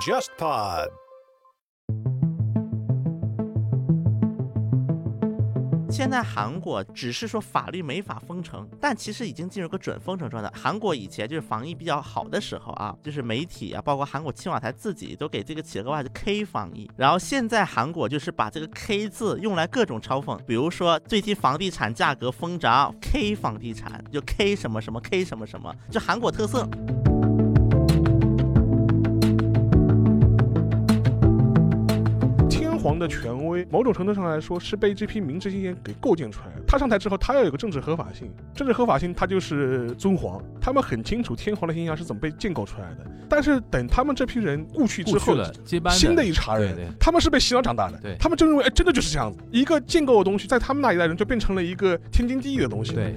JustPod。现在韩国只是说法律没法封城，但其实已经进入个准封城状态。韩国以前就是防疫比较好的时候啊，就是媒体啊，包括韩国青瓦台自己都给这个起了个外号 “K 防疫”。然后现在韩国就是把这个 “K” 字用来各种嘲讽，比如说最近房地产价格疯涨，K 房地产就 K 什么什么 K 什么什么，就韩国特色。皇的权威，某种程度上来说是被这批明治青年给构建出来的。他上台之后，他要有个政治合法性，政治合法性他就是尊皇。他们很清楚天皇的形象是怎么被建构出来的。但是等他们这批人故去之后，接班新的一茬人，他们是被洗脑长大的，他们就认为哎，真的就是这样子，一个建构的东西，在他们那一代人就变成了一个天经地义的东西。对。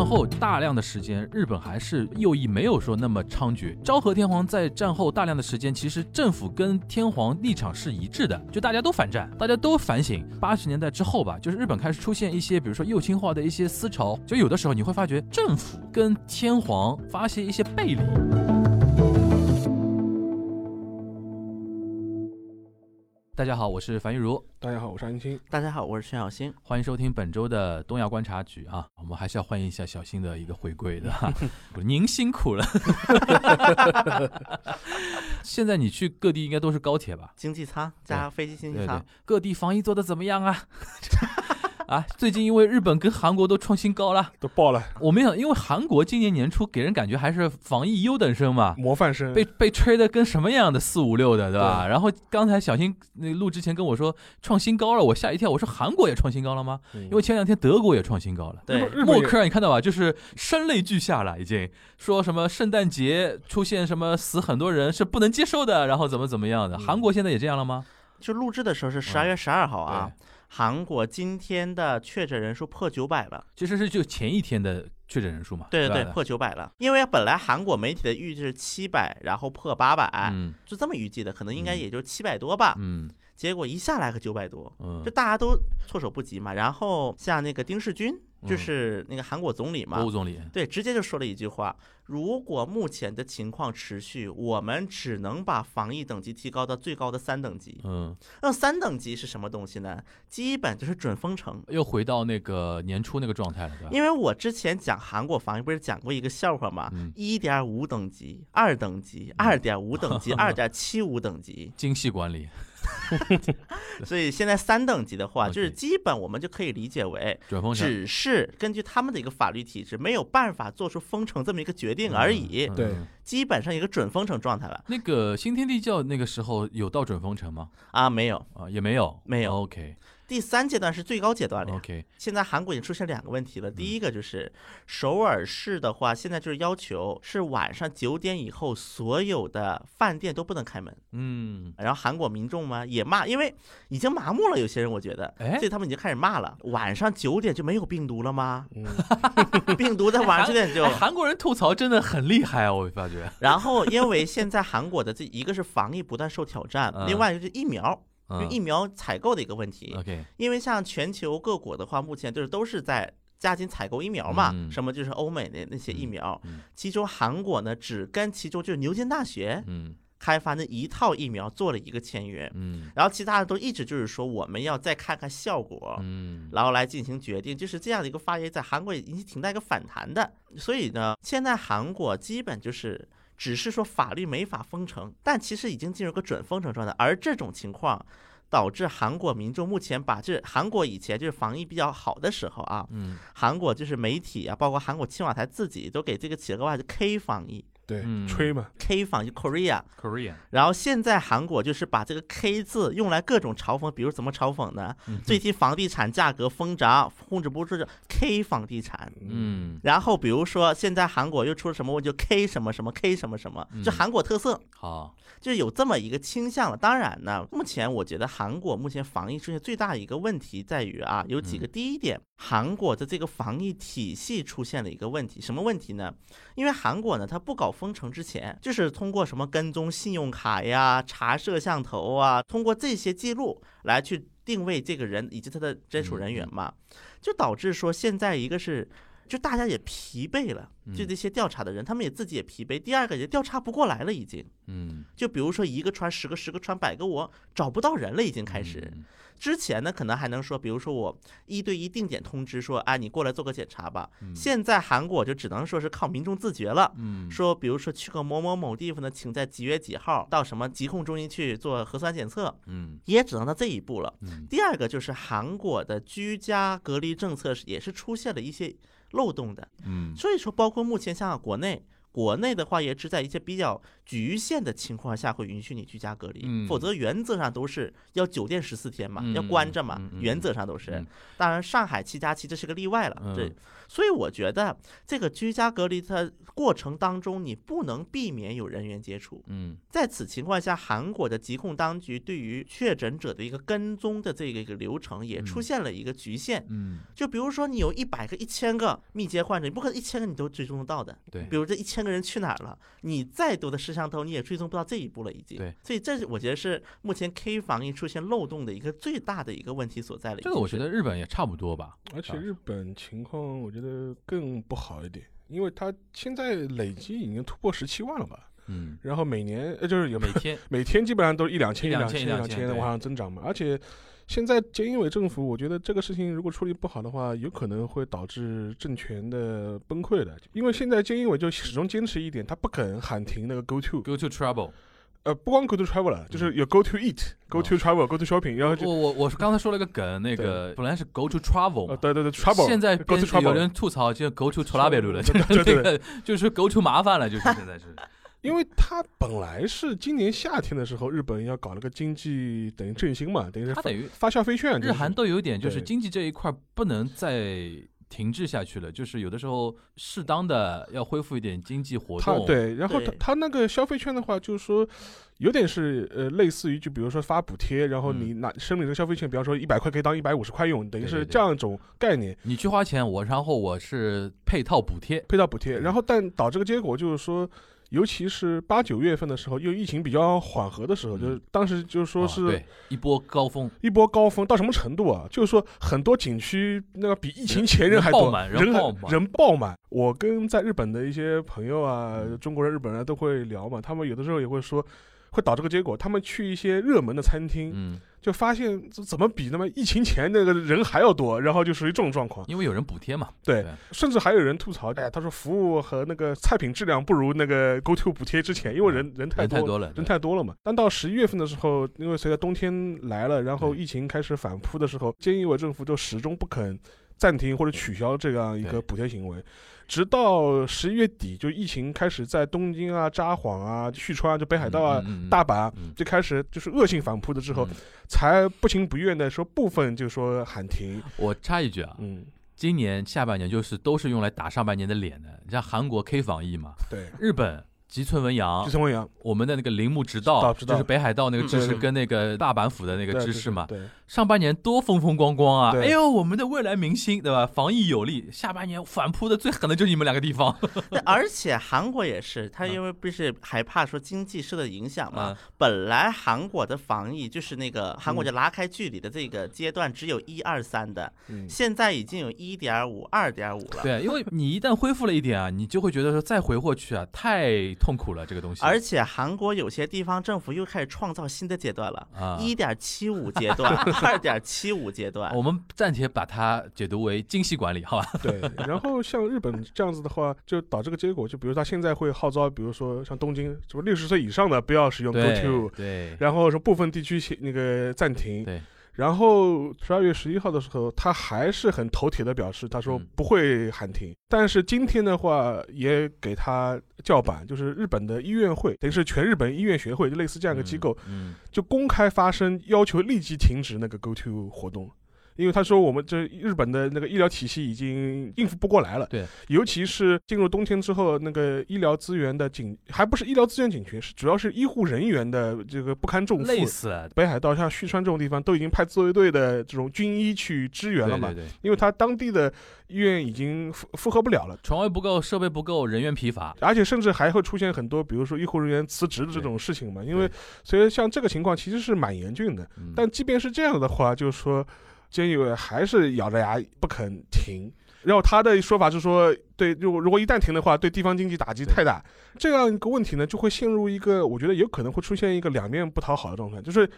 战后大量的时间，日本还是右翼没有说那么猖獗。昭和天皇在战后大量的时间，其实政府跟天皇立场是一致的，就大家都反战，大家都反省。八十年代之后吧，就是日本开始出现一些，比如说右倾化的一些思潮，就有的时候你会发觉政府跟天皇发现一些背离。大家好，我是樊玉茹，大家好，我是安青。大家好，我是陈小新。欢迎收听本周的东亚观察局啊，我们还是要欢迎一下小新的一个回归的哈，您辛苦了。现在你去各地应该都是高铁吧？经济舱加飞机经济舱，，各地防疫做的怎么样啊？啊，最近因为日本跟韩国都创新高了，都爆了我没想，因为韩国今年年初给人感觉还是防疫优等生嘛，模范生，被被吹的跟什么样的四五六的，对吧？然后刚才小新那录之前跟我说创新高了，我吓一跳，我说韩国也创新高了吗？嗯因为前两天德国也创新高了。对默克尔，你看到吧？就是声泪俱下了，已经说什么圣诞节出现什么死很多人是不能接受的，然后怎么怎么样的。嗯韩国现在也这样了吗？就录制的时候是十二月十二号啊。对，韩国今天的确诊人数破九百了，其实是就前一天的确诊人数嘛。对对对，吧破九百了。因为本来韩国媒体的预计是七百，然后破八百、嗯就这么预计的，可能应该嗯也就七百多吧。嗯结果一下来个九百多，嗯就，大家都措手不及嘛。然后像那个丁世军，就嗯是那个韩国总理嘛，国务总理，对，直接就说了一句话：如果目前的情况持续，我们只能把防疫等级提高到最高的三等级。嗯，那三等级是什么东西呢？基本就是准封城。又回到那个年初那个状态了，对吧？因为我之前讲韩国防疫不是讲过一个笑话吗嗯？一点五等级、二等级、二点五等级、二点七五等级，精细管理，所以现在三等级的话，就是基本我们就可以理解为，只是根据他们的一个法律体制，没有办法做出封城这么一个决定而已，嗯对嗯。基本上一个准封城状态了。那个新天地教那个时候有到准封城吗？啊，没有。啊，也没有，没有。OK 第三阶段是最高阶段了。OK，现在韩国已经出现两个问题了，嗯第一个就是首尔市的话，现在就是要求是晚上九点以后所有的饭店都不能开门。嗯，然后韩国民众嘛也骂，因为已经麻木了，有些人我觉得，哎所以他们已经开始骂了。晚上九点就没有病毒了吗？嗯，病毒在晚上九点就哎，韩国人吐槽真的很厉害啊，我发觉，然后因为现在韩国的这一个是防疫不断受挑战，嗯另外就是疫苗，因为嗯疫苗采购的一个问题。，OK，因为像全球各国的话，目前就是都是在加紧采购疫苗嘛，嗯什么就是欧美的那些疫苗，嗯其中韩国呢只跟其中就是牛津大学嗯开发那一套疫苗做了一个签约，嗯然后其他的都一直就是说我们要再看看效果。嗯，然后来进行决定，就是这样的一个发言，在韩国也引起挺大一个反弹的。所以呢，现在韩国基本就是只是说法律没法封城，但其实已经进入个准封城状态。而这种情况导致韩国民众目前把这韩国以前就是防疫比较好的时候啊，嗯韩国就是媒体啊，包括韩国青瓦台自己都给这个起了个外号叫 K 防疫对嗯，吹嘛，，K 房就 Korea。，Korean，然后现在韩国就是把这个 K 字用来各种嘲讽，比如怎么嘲讽呢？嗯最近房地产价格疯涨，控制不住，就 K 房地产。嗯，然后比如说现在韩国又出了什么问题，就 K 什么什么 K 什么什么，这嗯韩国特色。好，就是有这么一个倾向了。当然呢，目前我觉得韩国目前防疫出现最大的一个问题在于啊，有几个。第一点，韩国的这个防疫体系出现了一个问题，什么问题呢？因为韩国呢，它不搞封城之前，就是通过什么跟踪信用卡呀、查摄像头啊，通过这些记录来去。定位这个人以及他的接触人员嗯嘛，就导致说现在一个是。就大家也疲惫了，就嗯这些调查的人，他们也自己也疲惫。第二个也调查不过来了，已经。嗯，就比如说一个传十个，十个传百个，我找不到人了，已经开始。嗯之前呢，可能还能说，比如说我一对一定点通知说，啊，你过来做个检查吧。现在韩国就只能说是靠民众自觉了。嗯，说，比如说去个某某某地方呢，请在几月几号到什么疾控中心去做核酸检测，嗯也只能到这一步了。嗯第二个就是韩国的居家隔离政策是也是出现了一些漏洞的，嗯所以说包括目前像国内。国内的话，也只在一些比较局限的情况下会允许你居家隔离，嗯否则原则上都是要酒店十四天嘛，嗯要关着嘛，原则上都是。嗯当然，上海七加七这是个例外了，这嗯所以我觉得这个居家隔离它过程当中，你不能避免有人员接触。嗯在此情况下，韩国的疾控当局对于确诊者的一个跟踪的这个一个流程也出嗯现了一个局限。嗯，就比如说，你有一百个、一千个密接患者，你不可能一千个你都追踪得到的。对比如这一千个人去哪儿了，你再多的摄像头你也追踪不到这一步了，已经。对，所以这是我觉得是目前 K 防疫出现漏洞的一个最大的一个问题所在了。这个我觉得日本也差不多吧。而且日本情况我觉得更不好一点，因为它现在累计已经突破十七万了吧，嗯，然后每年呃就是有每天 每天基本上都是一两千、一两两千、一两千的往上增长嘛。而且现在菅义伟政府，我觉得这个事情如果处理不好的话，有可能会导致政权的崩溃的。因为现在菅义伟就始终坚持一点，他不肯喊停那个 Go To，go to trouble。呃，不光 Go To Travel 了，就是有 Go To Eat、Go To Travel、Go To Shopping，然后就我我我刚才说了个梗，那个本来是 go to travel 对对对 Trouble，现在 Go To 有 Trouble，人吐槽，就 go to 托拉贝鲁了，就对就是 go to 麻烦了，就是现在是。因为他本来是今年夏天的时候，日本要搞那个经济等于振兴嘛，等于是发它等于发消费券，日韩都有点，就是经济这一块不能再停滞下去了，就是有的时候适当的要恢复一点经济活动。，他对，然后他对他那个消费券的话，就是说有点是呃类似于就比如说发补贴，然后你拿申领这个消费券，比方说一百块可以当一百五十块用，等于是这样一种概念你去花钱，我然后我是配套补贴。配套补贴，然后但导致个结果就是说。尤其是八九月份的时候，又疫情比较缓和的时候，嗯就是当时就是说是一波高峰，一波高峰到什么程度啊？就是说很多景区那个比疫情前人还多，人爆满。我跟在日本的一些朋友啊，中国人、日本人都会聊嘛，他们有的时候也会说，会导致个结果，他们去一些热门的餐厅，嗯，就发现这怎么比那么疫情前那个人还要多，然后就属于这种状况。因为有人补贴嘛。对对，甚至还有人吐槽，哎呀，他说服务和那个菜品质量不如那个 GoTo 补贴之前，因为人人太多了。人太多了，人太多了嘛。但到十一月份的时候，因为随着冬天来了，然后疫情开始反扑的时候，菅义伟政府就始终不肯暂停或者取消这样一个补贴行为，直到十一月底，就疫情开始在东京啊、札幌啊、旭川啊、就北海道啊、嗯嗯嗯大阪就开始就是恶性反扑的之后，嗯。才不情不愿的说部分就说喊停，我插一句啊，嗯，今年下半年就是都是用来打上半年的脸的。你像韩国 K 防疫嘛，对，日本吉村文洋吉村文阳我们的那个铃木直道就是北海道那个嗯知识跟那个大阪府的那个对知识嘛，对，上半年多风风光光啊！哎呦，我们的未来明星对吧？防疫有力，下半年反扑的最狠的就是你们两个地方。而且韩国也是，他嗯因为不是害怕说经济受到影响嘛嗯，本来韩国的防疫就是那个韩国嗯就拉开距离的这个阶段只有一二三的，嗯，现在已经有一点五、二点五了。对，因为你一旦恢复了一点啊，你就会觉得说再回过去啊，太痛苦了这个东西。而且韩国有些地方政府又开始创造新的阶段了，啊，一点七五阶段、二点七五阶段 我。们暂且把它解读为精细管理，好吧？对，然后像日本这样子的话，就导致个结果，就比如他现在会号召，比如说像东京，什么六十岁以上的不要使用 GoTo，对然后说部分地区写那个暂停。对。然后十二月十一号的时候，他还是很头铁的表示，他说嗯不会喊停。但是今天的话，也给他叫板，就是日本的医院会，等于是全日本医院学会，就类似这样一个机构，嗯，就公开发声，要求立即停止那个 GoTo 活动。因为他说我们这日本的那个医疗体系已经应付不过来了。对，尤其是进入冬天之后，那个医疗资源的紧，还不是医疗资源紧缺，是主要是医护人员的这个不堪重负。累死了，北海道像旭川这种地方都已经派自卫队的这种军医去支援了嘛，对对对，因为他当地的医院已经负负荷不了了。床位不够，设备不够，人员疲乏。而且甚至还会出现很多，比如说医护人员辞职的这种事情嘛，因为所以像这个情况其实是蛮严峻的。嗯但即便是这样的话，就是说，菅义伟还是咬着牙不肯停。然后他的说法是说，对，如果如果一旦停的话，对地方经济打击太大。这样一个问题呢，就会陷入一个我觉得有可能会出现一个两面不讨好的状态，就是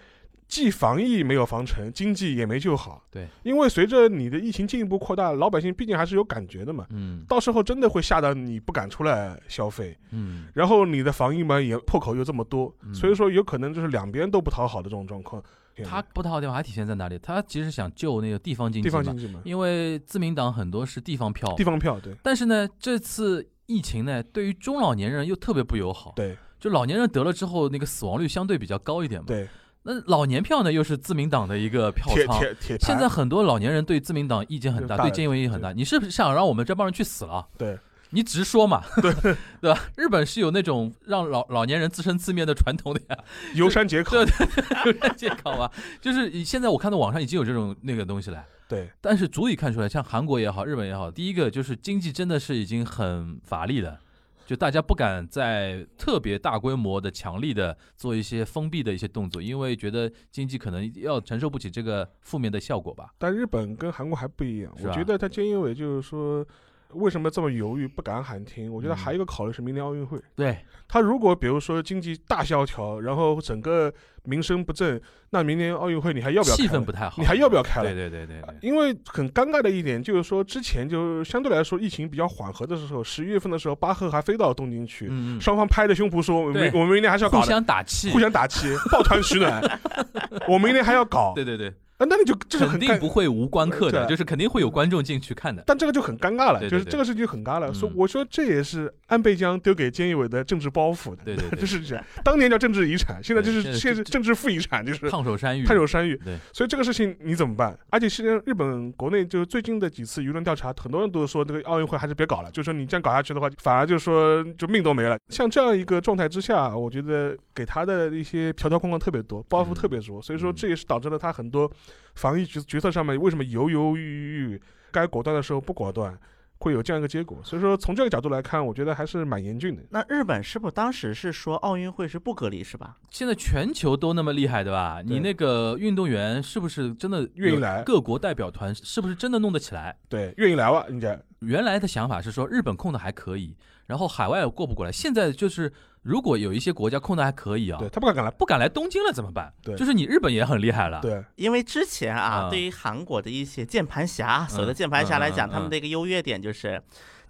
既防疫没有防成，经济也没救好。对，因为随着你的疫情进一步扩大，老百姓毕竟还是有感觉的嘛。嗯到时候真的会吓到你不敢出来消费，嗯，然后你的防疫嘛也破口又这么多，嗯所以说有可能就是两边都不讨好的这种状况。他不讨好的地方还体现在哪里？他其实想救那个地方经济嘛地方经，济嘛，因为自民党很多是地方票地，方票对但是呢，这次疫情呢，对于中老年人又特别不友好。对就老年人得了之后，那个死亡率相对比较高一点嘛。对，那老年票呢，又是自民党的一个票仓。现在很多老年人对自民党意见很大，大对菅义伟意见很大。你是不是想让我们这帮人去死了？对你直说嘛，对对吧？日本是有那种让老老年人自生自灭的传统的呀，游山解考对有人借考嘛。就是现在我看到网上已经有这种那个东西了，对但是足以看出来，像韩国也好，日本也好，第一个就是经济真的是已经很乏力了。就大家不敢再特别大规模的、强力的做一些封闭的一些动作，因为觉得经济可能要承受不起这个负面的效果吧。但日本跟韩国还不一样，我觉得他菅义伟就是说。为什么这么犹豫，不敢喊停？我觉得嗯。还有一个考虑是明年奥运会。对，他如果比如说经济大萧条，然后整个民生不振，那明年奥运会你还要不要开？气氛不太好，你还要不要开了？对对对对对，因为很尴尬的一点就是说，之前就相对来说疫情比较缓和的时候，十一月份的时候，巴赫还飞到东京去，双方拍着胸脯说，我我们明年还是要搞互的，相打气，互相打气，抱团取暖，我明年还要搞，对对对，啊，那你就这是肯定不会无关客的，就是肯定会有观众进去看的。但这个就很尴尬了，就是这个事情就很尴尬了。嗯所以我说这也是安倍将丢给菅义伟的政治包袱的，对 对对就是这样。当年叫政治遗产，现在就是现政治负遗产，就是烫手山芋，烫手山芋。对，所以这个事情你怎么办？而且现在日本国内就是最近的几次舆论调查，很多人都说这个奥运会还是别搞了，就说你这样搞下去的话，反而就是说就命都没了。像这样一个状态之下，我觉得给他的一些条条框框特别多，包袱特别多，所以说嗯这也是导致了他很多防疫决决策上面为什么犹犹豫豫，该果断的时候不果断。会有这样一个结果，所以说从这个角度来看，我觉得还是蛮严峻的。那日本是不是当时是说奥运会是不隔离是吧？现在全球都那么厉害，对吧？你那个运动员是不是真的愿意来各国代表团是不是真的弄得起来？对，愿意来哇，人家原来的想法是说日本控的还可以，然后海外过不过来。现在就是如果有一些国家控的还可以啊对，他不敢敢来，不敢来东京了怎么办？对就是你日本也很厉害了。对因为之前啊，嗯对于韩国的一些键盘侠，所谓的嗯键盘侠来讲，嗯嗯他们的一个优越点就是。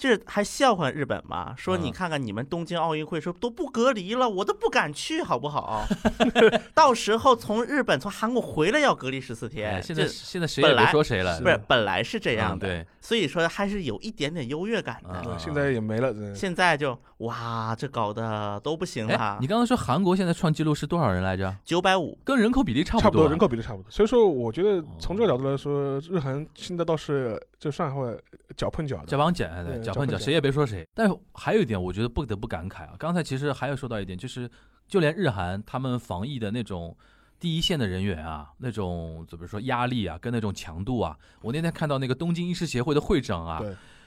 就是还笑话日本吗，说嗯。你看看你们东京奥运会说都不隔离了，我都不敢去，好不好？到时候从日本从韩国回来要隔离十四天，哎，现在现在谁也别说谁了，不是本来是这样的，所以说还是有一点点优越感的。对现在也没了，现在就哇，这搞得都不行哎了，，你刚刚说韩国现在创纪录是多少人来着？九百五，跟人口比例差不多。啊，差不多，人口比例差不多。所以说，我觉得从这个角度来说，日韩现在倒是就上海脚碰脚的。脚帮脚，对，谁也别说谁。但还有一点，我觉得不得不感慨啊。刚才其实还有说到一点，就是就连日韩他们防疫的那种第一线的人员啊，那种怎么说压力啊，跟那种强度啊，我那天看到那个东京医师协会的会长啊，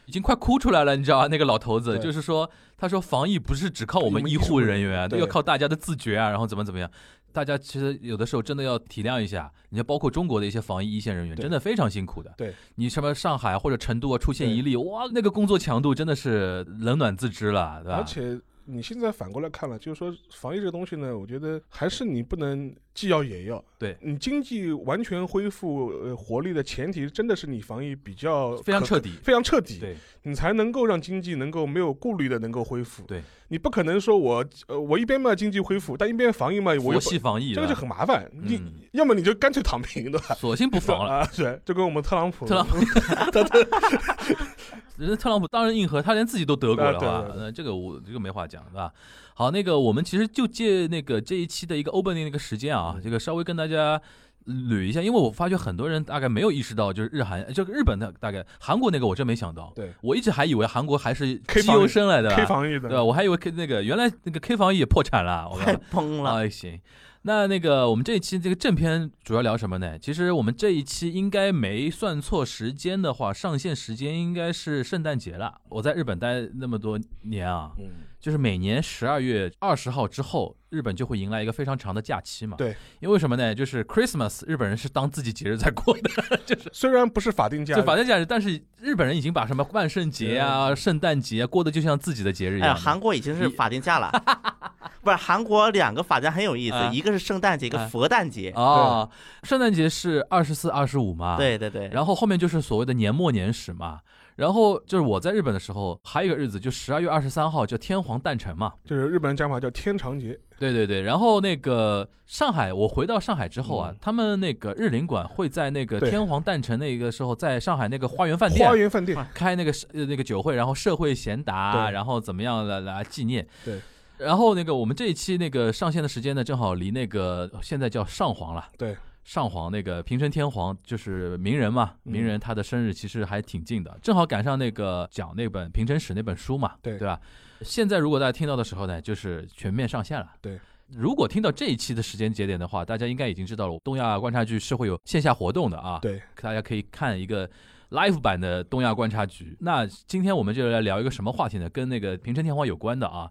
已经快哭出来了，你知道吧？那个老头子就是说，他说防疫不是只靠我们医护人员要靠大家的自觉啊，然后怎么怎么样。大家其实有的时候真的要体谅一下，你看，包括中国的一些防疫一线人员，真的非常辛苦的。对，你什么上海或者成都啊出现一例，哇，那个工作强度真的是冷暖自知了，对吧？而且你现在反过来看了，就是说防疫这个东西呢，我觉得还是你不能既要也要。对你经济完全恢复呃活力的前提，真的是你防疫比较非常彻底。非常彻底，对，你才能够让经济能够没有顾虑的能够恢复。对，你不可能说我呃我一边嘛经济恢复，但一边防疫嘛我佛又系防疫，这个就很麻烦。你嗯要么你就干脆躺平，对吧？索性不防了。啊，对，就跟我们特朗普，特朗普 人家特朗普当然硬核，他连自己都得过了，啊对吧对？对那这个我这个没话讲，对吧？好，那个我们其实就借那个这一期的一个 opening 那个时间啊，这个稍微跟大家捋一下，因为我发觉很多人大概没有意识到，就是日韩，这个日本的大概韩国那个我真没想到，对我一直还以为韩国还是 K 优生来的 K 防疫的，对吧？我还以为 K 那个原来那个 K 防疫也破产了，我快靠崩了。哎，行。那那个，我们这一期这个正片主要聊什么呢？其实我们这一期应该没算错时间的话，上线时间应该是圣诞节了。我在日本待那么多年啊，嗯，就是每年十二月二十号之后，日本就会迎来一个非常长的假期嘛。对，因为什么呢？就是 Christmas，日本人是当自己节日在过的，就是虽然不是法定假就日，法定假日，但是日本人已经把什么万圣节啊、圣诞节啊过得就像自己的节日一样的。韩国已经是法定假了，不是韩国两个法假很有意思啊，一个是圣诞节，一个啊佛诞节。哦，圣诞节是二十四、二十五嘛？。对对对，然后后面就是所谓的年末年始嘛。然后就是我在日本的时候，还有一个日子，就十二月二十三号叫天皇诞辰嘛。就是日本人讲法叫天长节，对对对。然后那个上海，我回到上海之后啊，嗯他们那个日领馆会在那个天皇诞辰那个时候，在上海那个花园饭店花园饭店，开那个呃那个酒会，然后社会贤达，对然后怎么样来来纪念。对。然后那个我们这一期那个上线的时间呢，正好离那个现在叫上皇了。对，上皇那个平成天皇就是名人嘛，嗯名人他的生日其实还挺近的，正好赶上那个讲那本平成史那本书嘛，对对吧？现在如果大家听到的时候呢，就是全面上线了。对。如果听到这一期的时间节点的话，大家应该已经知道了，东亚观察局是会有线下活动的啊。对，大家可以看一个 live 版的东亚观察局。那今天我们就来聊一个什么话题呢？跟那个平成天皇有关的啊。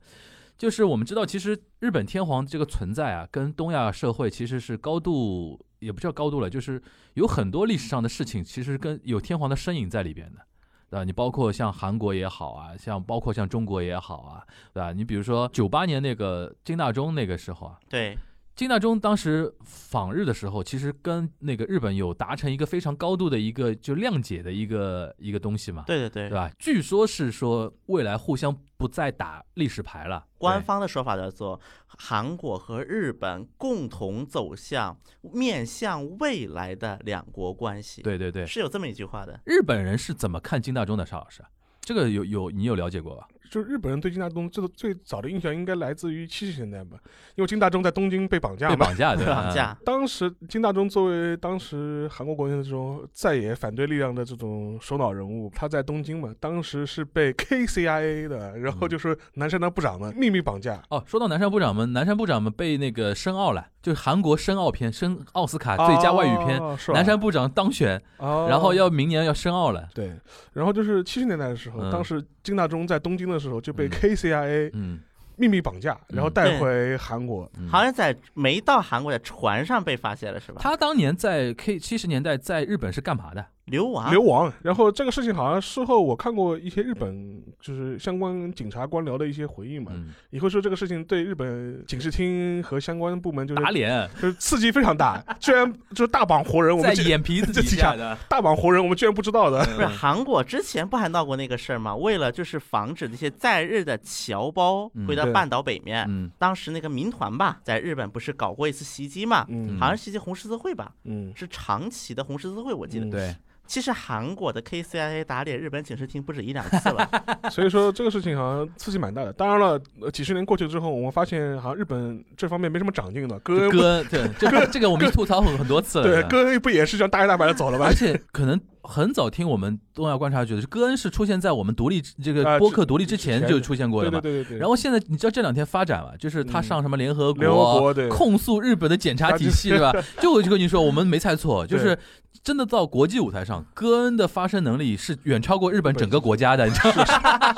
就是我们知道，其实日本天皇这个存在啊，跟东亚社会其实是高度，也不叫高度了，就是有很多历史上的事情，其实跟有天皇的身影在里边的，对吧？你包括像韩国也好啊，像包括像中国也好啊，对吧？你比如说九八年那个金大中那个时候啊，对金大中当时访日的时候，其实跟那个日本有达成一个非常高度的一个就谅解的一个一个东西嘛，对对对对吧？据说是说未来互相不再打历史牌了，官方的说法叫做韩国和日本共同走向面向未来的两国关系。，对对对，是有这么一句话的。日本人是怎么看金大中的？邵老师，这个有有你有了解过吧？就日本人对金大中这个最早的印象应该来自于七十年代吧，因为金大中在东京被绑架嘛。被绑架对？绑架，当时金大中作为当时韩国国内的这种在野反对力量的这种首脑人物，他在东京嘛，当时是被 KCIA 的，然后就是南山的部长们秘密绑架，哦，说到南山部长们，南山部长们被那个申奥了，就是韩国申奥片，申奥斯卡最佳外语片，哦南山部长当选，哦然后要明年要申奥了。对，然后就是七十年代的时候，嗯当时金大中在东京的时候就被嗯 KCIA 嗯，秘密绑架，然后嗯带回韩国。嗯好像在没到韩国的船上被发现了，是吧？他当年在 K 七十年代在日本是干嘛的？流亡，流亡，然后这个事情好像事后我看过一些日本就是相关警察官僚的一些回应嘛，嗯，以后说这个事情对日本警视厅和相关部门就是打脸，就是刺激非常大，居然就是大绑活人，我们在眼皮子底下的。大绑活人，我们居然不知道的。不是韩国之前不还闹过那个事儿吗？为了就是防止那些在日的侨胞回到半岛北面，嗯当时那个民团吧，在日本不是搞过一次袭击嘛？嗯好像袭击红十字会吧？嗯，是长崎的红十字会，我记得。嗯对，其实韩国的 KCIA 打脸日本警视厅不止一两次了。所以说这个事情好像刺激蛮大的。当然了，呃几十年过去之后，我们发现好像日本这方面没什么长进的。戈恩不哥恩，对，这个这个我们吐槽很很多次了。对吧戈恩不也是这样大摇大摆的走了吗而？且可能很早听我们东亚观察局的，戈恩是出现在我们独立这啊个播客独立之前就出现过的嘛。对对对对。然后现在你知道这两天发展了，就是他嗯上什么联合国对控诉日本的检察体系，对吧？就我就跟你说，我们没猜错，就是真的到国际舞台上，戈恩的发声能力是远超过日本整个国家的，你知道吗？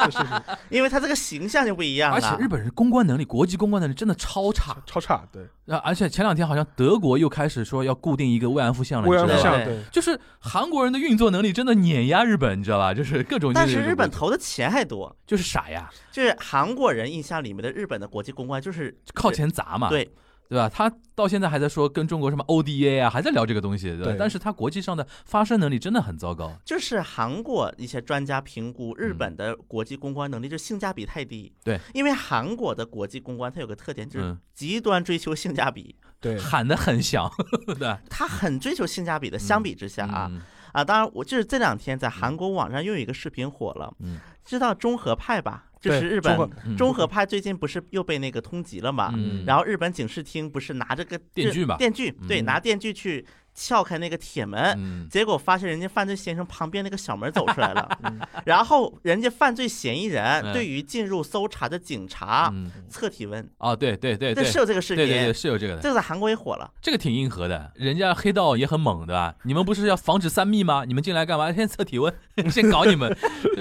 是是是，因为他这个形象就不一样了。而且日本人公关能力，国际公关能力真的超差。超差，对，啊，而且前两天好像德国又开始说要固定一个慰安妇像了，慰安你知道吧？妇像对。就是韩国人的运作能力真的碾压日本，你知道吧？就是各种。但是日本投的钱还多，就是傻呀，就是韩国人印象里面的日本的国际公关就是靠钱砸嘛，对对吧？他到现在还在说跟中国什么 ODA 啊，还在聊这个东西，对吧？对但是他国际上的发声能力真的很糟糕。就是韩国一些专家评估日本的国际公关能力，就性价比太低。嗯对，因为韩国的国际公关它有个特点，就是嗯，极端追求性价比，对，喊得很响，对，他很追求性价比的。相比之下啊嗯啊，当然我就是这两天在韩国网上又有一个视频火了，嗯知道中和派吧？就是日本对中和派最近不是又被那个通缉了嘛？嗯然后日本警视厅不是拿着个电锯嘛电锯，对，嗯拿电锯去撬开那个铁门，嗯结果发现人家犯罪先生旁边那个小门走出来了 然后人家犯罪嫌疑人嗯对于进入搜查的警察嗯测体温，哦，对对对是有这个视对对对，是有这个的，这个在韩国也火了。这个挺硬核的，人家黑道也很猛，对吧？你们不是要防止三密吗？你们进来干嘛？先测体温，先搞你们，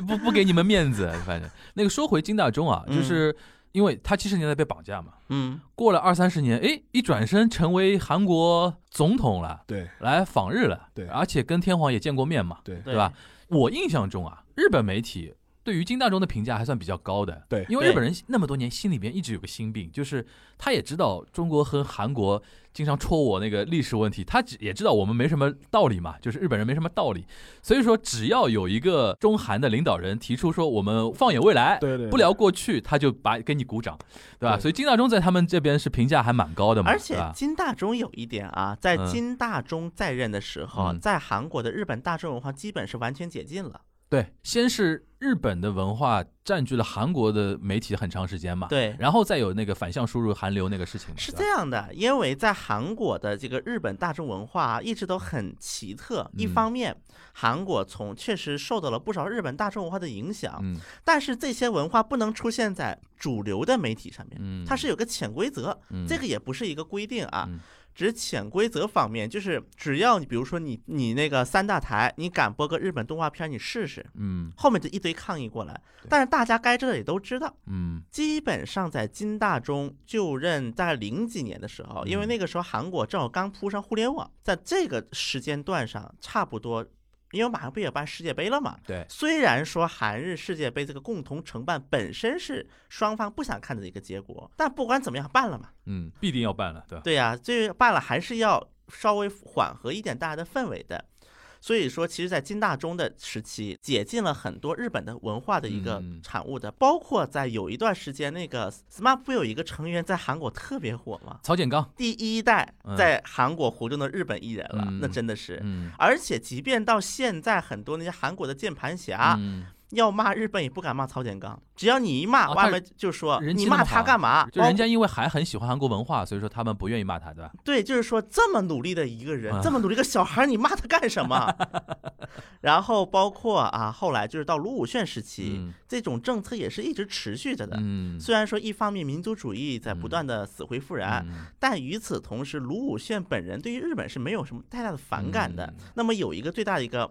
不不给你们面子。反正那个说回金大中啊，嗯就是因为他七十年代被绑架嘛，嗯，过了二三十年，哎，一转身成为韩国总统了，对来访日了，对而且跟天皇也见过面嘛，对对吧？我印象中啊，日本媒体对于金大中的评价还算比较高的。对对因为日本人那么多年心里边一直有个心病，就是他也知道中国和韩国经常戳我那个历史问题，他只也知道我们没什么道理嘛，就是日本人没什么道理，所以说只要有一个中韩的领导人提出说我们放眼未来，对对，不聊过去，他就把给你鼓掌，对吧？所以金大中在他们这边是评价还蛮高的嘛，而且金大中有一点啊，在嗯。金大中在任的时候，嗯。在韩国的日本大众文化基本是完全解禁了。对，先是日本的文化占据了韩国的媒体很长时间嘛，对，然后再有那个反向输入韩流那个事情嘛，是这样的，因为在韩国的这个日本大众文化啊一直都很奇特。一嗯方面，韩国从确实受到了不少日本大众文化的影响，嗯但是这些文化不能出现在主流的媒体上面，嗯，它是有个潜规则，嗯这个也不是一个规定啊。嗯只潜规则方面，就是只要你比如说你你那个三大台，你敢播个日本动画片，你试试，嗯。后面就一堆抗议过来。但是大家该知道也都知道，嗯。基本上在金大中就任在零几年的时候，因为嗯。那个时候韩国正好刚铺上互联网，在这个时间段上，差不多，因为马上不也办世界杯了嘛。对，虽然说韩日世界杯这个共同承办本身是双方不想看的一个结果，但不管怎么样办了嘛。嗯，必定要办了，对吧？对呀、这个办了还是要稍微缓和一点大家的氛围的。所以说，其实，在金大中的时期，解禁了很多日本的文化的一个嗯产物的，包括在有一段时间，那个 SMAP 不有一个成员在韩国特别火吗？曹建刚，第一代嗯在韩国活动的日本艺人了，嗯那真的是。嗯而且，即便到现在，很多那些韩国的键盘侠、嗯，要骂日本，也不敢骂曹建刚。只要你一骂，外面就说你骂他干嘛？就人家因为还很喜欢韩国文化，所以说他们不愿意骂他，对吧？对，就是说这么努力的一个人，啊这么努力个小孩，你骂他干什么？然后包括啊，后来就是到卢武铉时期，嗯这种政策也是一直持续着的。嗯，虽然说一方面民族主义在不嗯断的死灰复燃，嗯但与此同时，卢武铉本人对于日本是没有什么太大的反感的。嗯那么有一个最大的一个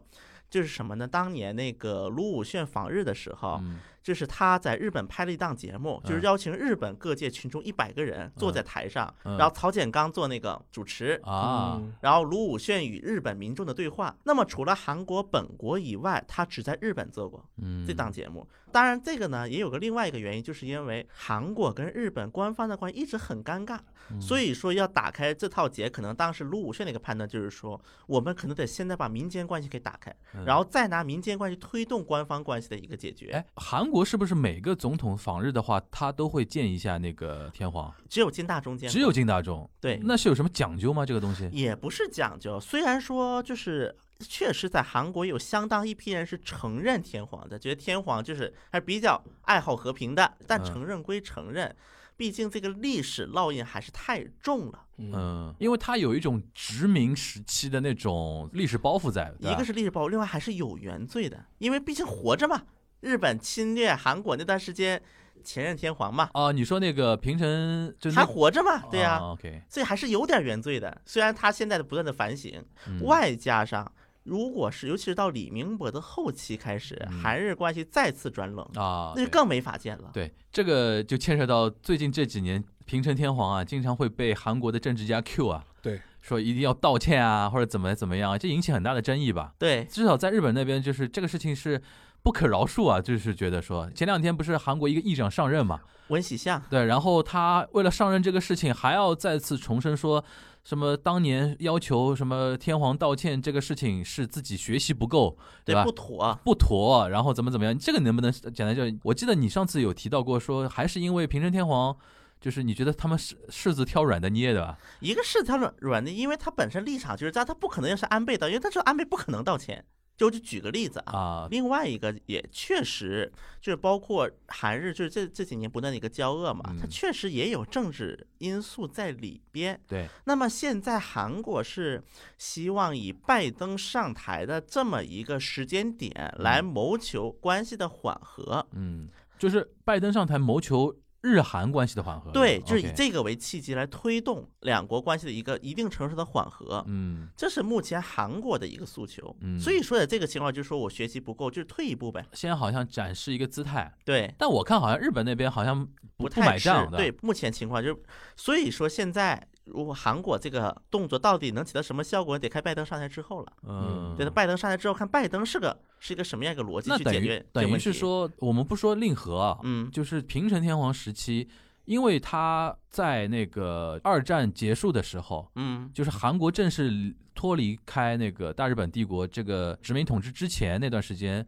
就是什么呢？当年那个卢武铉访日的时候，就是他在日本拍了一档节目，就是嗯邀请日本各界群众一百个人坐在台上，嗯然后曹建刚做那个主持。啊，嗯然后卢武铉与日本民众的对话。那么除了韩国本国以外，他只在日本做过嗯，这档节目。当然，这个呢也有个另外一个原因，就是因为韩国跟日本官方的关系一直很尴尬，嗯所以说要打开这套结，可能当时卢武铉的一个判断就是说，我们可能得现在把民间关系给打开，嗯然后再拿民间关系推动官方关系的一个解决。哎，韩国是不是每个总统访日的话，他都会见一下那个天皇？只有金大中间，只有金大中，对，那是有什么讲究吗？这个东西？也不是讲究，虽然说就是确实在韩国有相当一批人是承认天皇的，觉得天皇就是还是比较爱好和平的，但嗯承认归承认，毕竟这个历史烙印还是太重了。嗯，因为他有一种殖民时期的那种历史包袱在，一个是历史包袱，另外还是有原罪的，因为毕竟活着嘛。日本侵略韩国那段时间，前任天皇嘛，哦，你说那个平成就那还活着嘛，对呀、哦 OK，所以还是有点原罪的。虽然他现在的不断的反省，嗯。外加上如果是尤其是到李明博的后期开始，嗯。韩日关系再次转冷，啊，对那就更没法见了。对，这个就牵涉到最近这几年，平成天皇啊，经常会被韩国的政治家 Q 啊，对，说一定要道歉啊，或者怎么怎么样啊，这引起很大的争议吧。对。至少在日本那边，就是这个事情是不可饶恕啊，就是觉得说，前两天不是韩国一个议长上任嘛，文喜相，对，然后他为了上任这个事情，还要再次重申说。什么当年要求什么天皇道歉这个事情是自己学习不够，对吧不？妥。不妥，然后怎么怎么样？这个能不能简单就？我记得你上次有提到过，说还是因为平成天皇，就是你觉得他们柿柿子挑软的捏的吧？一个是他软软的，因为他本身立场就是在，他不可能要是安倍道，因为他说安倍不可能道歉。就就举个例子啊，啊，另外一个也确实就是包括韩日，就是这这几年不断的一个交恶嘛，它嗯确实也有政治因素在里边。对，那么现在韩国是希望以拜登上台的这么一个时间点来谋求关系的缓和。嗯，就是拜登上台谋求日韩关系的缓和。对，就是以这个为契机来推动两国关系的一个一定程度的缓和。嗯这是目前韩国的一个诉求。嗯所以说的这个情况就是说我学习不够，就是退一步呗。现在好像展示一个姿态，对，但我看好像日本那边好像不太是买账的。对，目前情况就是，所以说现在如果韩国这个动作到底能起到什么效果，得看拜登上台之后了。嗯，对，拜登上台之后，看拜登是个是一个什么样一个逻辑去解决这等于。是说，我们不说令和啊，嗯就是平成天皇时期，因为他在那个二战结束的时候，嗯就是韩国正式脱离开那个大日本帝国这个殖民统治之前那段时间，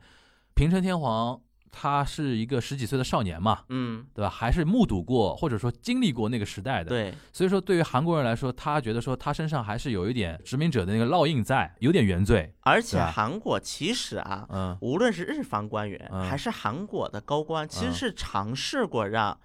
平成天皇他是一个十几岁的少年嘛，嗯，对吧？还是目睹过或者说经历过那个时代的，。对，所以说，对于韩国人来说，他觉得说他身上还是有一点殖民者的那个烙印在，有点原罪。而且韩国其实啊，嗯无论是日方官员嗯还是韩国的高官，其实嗯是尝试过让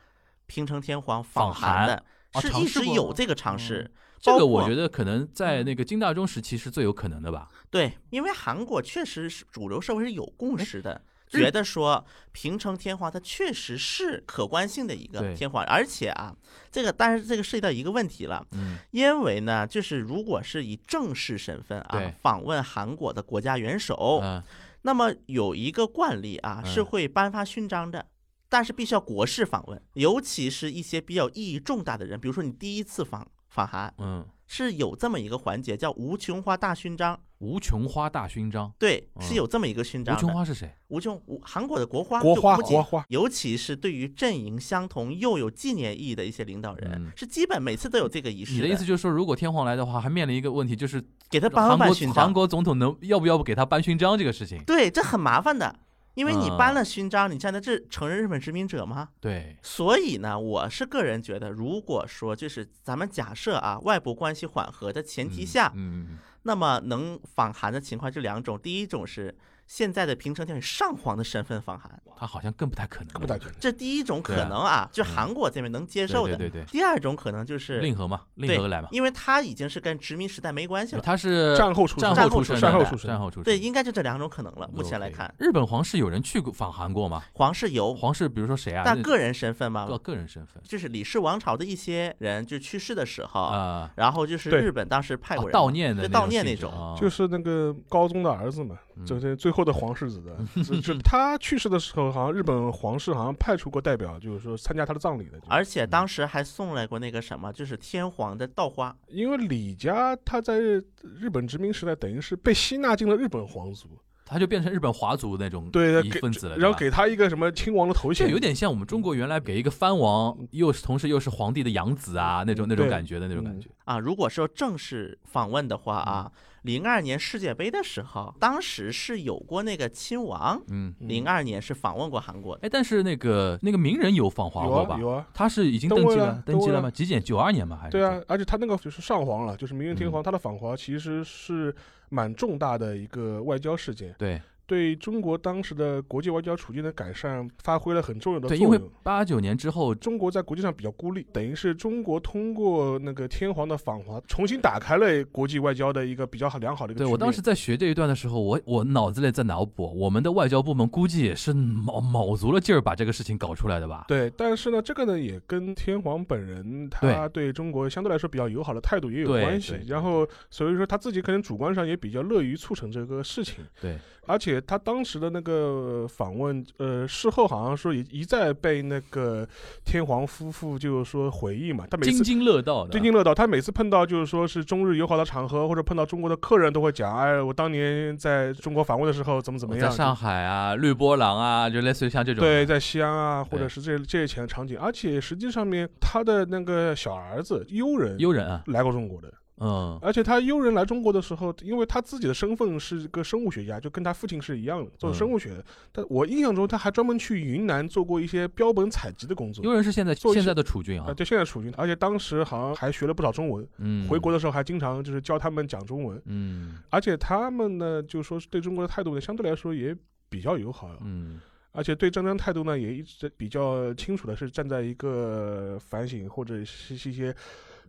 平成天皇访韩韩的，哦是一直有这个尝试。这个我觉得可能在那个金大中时期是最有可能的吧。对，因为韩国确实是主流社会是有共识的，日觉得说平成天皇它确实是可观性的一个天皇，而且啊，这个但是这个涉及到一个问题了，嗯因为呢，就是如果是以正式身份啊访问韩国的国家元首，嗯那么有一个惯例啊是嗯会颁发勋章的。但是必须要国事访问，尤其是一些比较意义重大的人，比如说你第一次访访韩，嗯，是有这么一个环节叫无穷花大勋章，无穷花大勋章。对，嗯是有这么一个勋无章的。穷花是谁？无穷无韩国的国花，国花国花尤其是对于阵营相同又有纪念意义的一些领导人，嗯是基本每次都有这个仪式你的意思就是说，如果天皇来的话，还面临一个问题，就是给他颁韩国颁勋章，韩国总统能要不要不给他颁勋章这个事情？对，这很麻烦的，因为你嗯颁了勋章，你现在这承认日本殖民者吗？对，所以呢，我是个人觉得，如果说就是咱们假设啊，外部关系缓和的前提下，嗯，嗯那么能访韩的情况就两种，第一种是现在的平成天皇以上皇的身份访韩，嗯他好像更不太可能，不太可能。这第一种可能啊，就韩国这边能接受的。对对对对第二种可能就是令和嘛，令对和来嘛，因为他已经是跟殖民时代没关系了。他是战后出生战后出生的，战后出生战后出生。对，应该就这两种可能了。目前来看，日本皇室有人去过访韩过吗？皇室有，皇室比如说谁啊？但个人身份吗个，个人身份就是李氏王朝的一些人就去世的时候，啊，然后就是日本当时派过哦人嘛悼念的对那种悼念那种。就是那个高宗的儿子嘛，嗯这这最后的皇世子 的，就是他去世的时候，好像日本皇室好像派出过代表，就是说参加他的葬礼的。而且当时还送来过那个什么，就是天皇的稻花。因为李家他在日本殖民时代等于是被吸纳进了日本皇族，他就变成日本华族那种对，一给份子了，然后给他一个什么亲王的头衔，有点像我们中国原来给一个藩王，又是同时又是皇帝的养子啊，那种那种感觉的那种感觉。啊，如果说正式访问的话啊，零二年世界杯的时候，当时是有过那个亲王，嗯，嗯零二年是访问过韩国的。哎，但是那个那个名人有访华过吧？啊有啊。他是已经登登记了位了，登位了登记了吗？几简？九二年吗？还是？对啊，，而且他那个就是上皇了，就是明仁天嗯皇，他的访华其实是蛮重大的一个外交事件，对对中国当时的国际外交处境的改善发挥了很重要的对，因为作用。八九年之后，中国在国际上比较孤立，等于是中国通过那个天皇的访华，重新打开了国际外交的一个比较好良好的一个。对我当时在学这一段的时候，我我脑子里在脑补，我们的外交部门估计也是卯卯足了劲儿把这个事情搞出来的吧？对，但是呢，这个呢也跟天皇本人他对中国相对来说比较友好的态度也有关系。然后所以说他自己可能主观上也比较乐于促成这个事情。对，而且他当时的那个访问，呃，事后好像说一一再被那个天皇夫妇就是说回忆嘛，他每次。津津乐道的。津津乐道，他每次碰到就是说是中日友好的场合，或者碰到中国的客人，都会讲，哎，我当年在中国访问的时候怎么怎么样。在上海啊，绿波廊啊，就类似于像这种。对，在西安啊，或者是这这些前场景，而且实际上面他的那个小儿子悠仁悠仁啊，来过中国的，嗯而且他悠人来中国的时候，因为他自己的身份是个生物学家，就跟他父亲是一样的，做嗯生物学的。但我印象中，他还专门去云南做过一些标本采集的工作。悠人是现在做现在的楚军啊，啊，对，现在楚军，而且当时好像还学了不少中文。嗯，回国的时候还经常就是教他们讲中文，嗯而且他们呢，就说是对中国的态度呢，相对来说也比较友好。嗯而且对战争态度呢，也一直比较清楚的是站在一个反省或者是是一些